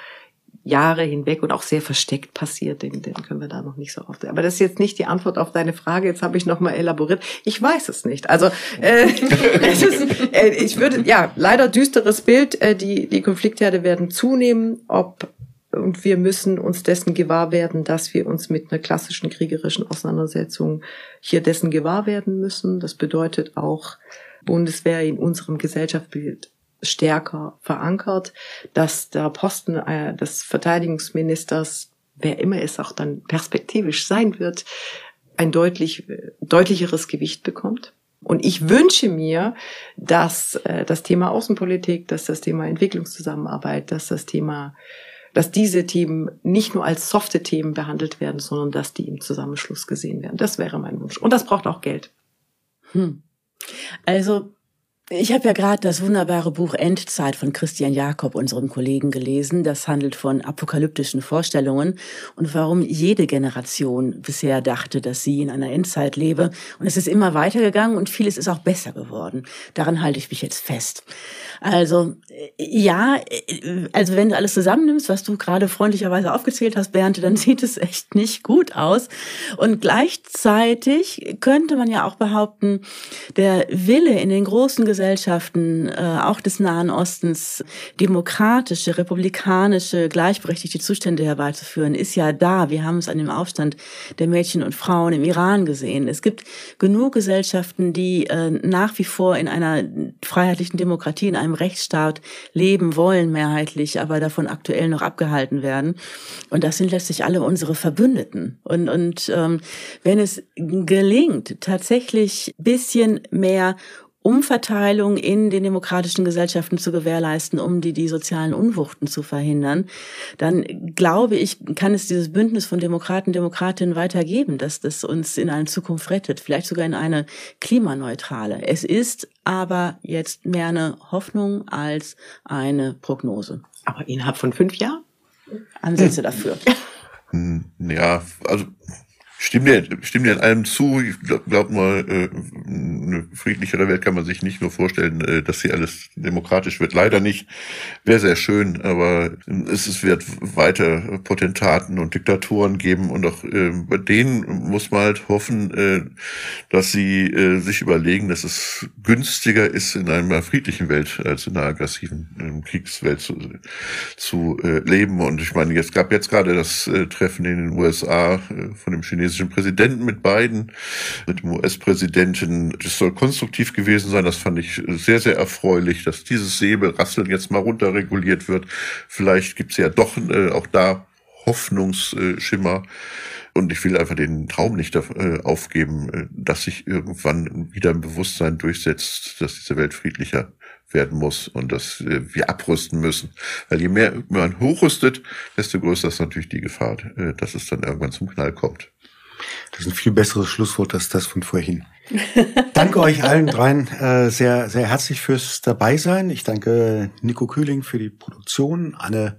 Jahre hinweg und auch sehr versteckt passiert, den, den können wir da noch nicht so oft. Aber das ist jetzt nicht die Antwort auf deine Frage. Jetzt habe ich noch mal elaboriert. Ich weiß es nicht. Also äh, ist, äh, ich würde ja leider düsteres Bild. Äh, die die Konfliktherde werden zunehmen. Ob und wir müssen uns dessen gewahr werden, dass wir uns mit einer klassischen kriegerischen Auseinandersetzung hier dessen gewahr werden müssen. Das bedeutet auch Bundeswehr in unserem Gesellschaftsbild stärker verankert, dass der Posten äh, des Verteidigungsministers, wer immer es auch dann perspektivisch sein wird, ein deutlich deutlicheres Gewicht bekommt. Und ich wünsche mir, dass äh, das Thema Außenpolitik, dass das Thema Entwicklungszusammenarbeit, dass das Thema, dass diese Themen nicht nur als softe Themen behandelt werden, sondern dass die im Zusammenschluss gesehen werden. Das wäre mein Wunsch. Und das braucht auch Geld. Hm. Also ich habe ja gerade das wunderbare Buch Endzeit von Christian Jakob, unserem Kollegen, gelesen. Das handelt von apokalyptischen Vorstellungen und warum jede Generation bisher dachte, dass sie in einer Endzeit lebe. Und es ist immer weitergegangen und vieles ist auch besser geworden. Daran halte ich mich jetzt fest. Also ja, also wenn du alles zusammennimmst, was du gerade freundlicherweise aufgezählt hast, Bernd, dann sieht es echt nicht gut aus. Und gleichzeitig könnte man ja auch behaupten, der Wille in den großen Gesellschaften, äh, auch des Nahen Ostens, demokratische, republikanische, gleichberechtigte Zustände herbeizuführen, ist ja da. Wir haben es an dem Aufstand der Mädchen und Frauen im Iran gesehen. Es gibt genug Gesellschaften, die äh, nach wie vor in einer freiheitlichen Demokratie, in einem Rechtsstaat leben wollen, mehrheitlich, aber davon aktuell noch abgehalten werden. Und das sind letztlich alle unsere Verbündeten. Und, und ähm, wenn es gelingt, tatsächlich bisschen mehr Umverteilung in den demokratischen Gesellschaften zu gewährleisten, um die, die sozialen Unwuchten zu verhindern, dann glaube ich, kann es dieses Bündnis von Demokraten, Demokratinnen weitergeben, dass das uns in eine Zukunft rettet, vielleicht sogar in eine klimaneutrale. Es ist aber jetzt mehr eine Hoffnung als eine Prognose. Aber innerhalb von fünf Jahren? Ansätze dafür. Hm, ja, also Stimmt dir, stimmt dir in allem zu. Ich glaube glaub mal, äh, eine friedlichere Welt kann man sich nicht nur vorstellen, äh, dass hier alles demokratisch wird. Leider nicht. Wäre sehr schön, aber es, es wird weiter Potentaten und Diktatoren geben und auch äh, bei denen muss man halt hoffen, äh, dass sie äh, sich überlegen, dass es günstiger ist, in einer friedlichen Welt als in einer aggressiven äh, Kriegswelt zu, zu äh, leben. Und ich meine, es gab jetzt gerade das äh, Treffen in den USA äh, von dem chinesischen chinesischen Präsidenten mit beiden, mit dem US-Präsidenten. Das soll konstruktiv gewesen sein. Das fand ich sehr, sehr erfreulich, dass dieses Säbelrasseln jetzt mal runterreguliert wird. Vielleicht gibt's ja doch äh, auch da Hoffnungsschimmer. Und ich will einfach den Traum nicht äh, aufgeben, äh, dass sich irgendwann wieder ein Bewusstsein durchsetzt, dass diese Welt friedlicher werden muss und dass wir abrüsten müssen. Weil je mehr man hochrüstet, desto größer ist natürlich die Gefahr, dass es dann irgendwann zum Knall kommt. Das ist ein viel besseres Schlusswort als das von vorhin. danke euch allen dreien äh, sehr, sehr herzlich fürs Dabeisein. Ich danke Nico Kühling für die Produktion, Anne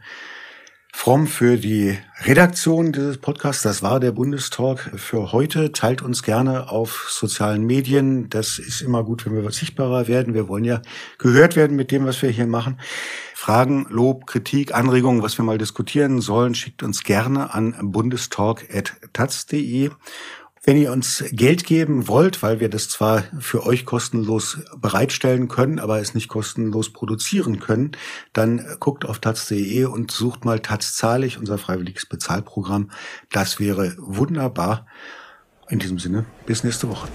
Fromm für die Redaktion dieses Podcasts. Das war der Bundestalk für heute. Teilt uns gerne auf sozialen Medien. Das ist immer gut, wenn wir sichtbarer werden. Wir wollen ja gehört werden mit dem, was wir hier machen. Fragen, Lob, Kritik, Anregungen, was wir mal diskutieren sollen, schickt uns gerne an bundestalk.taz.de. Wenn ihr uns Geld geben wollt, weil wir das zwar für euch kostenlos bereitstellen können, aber es nicht kostenlos produzieren können, dann guckt auf taz.de und sucht mal Taz zahlig, unser freiwilliges Bezahlprogramm. Das wäre wunderbar. In diesem Sinne, bis nächste Woche.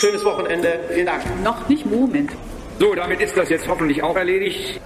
Schönes Wochenende. Vielen Dank. Noch nicht Moment. So, damit ist das jetzt hoffentlich auch erledigt.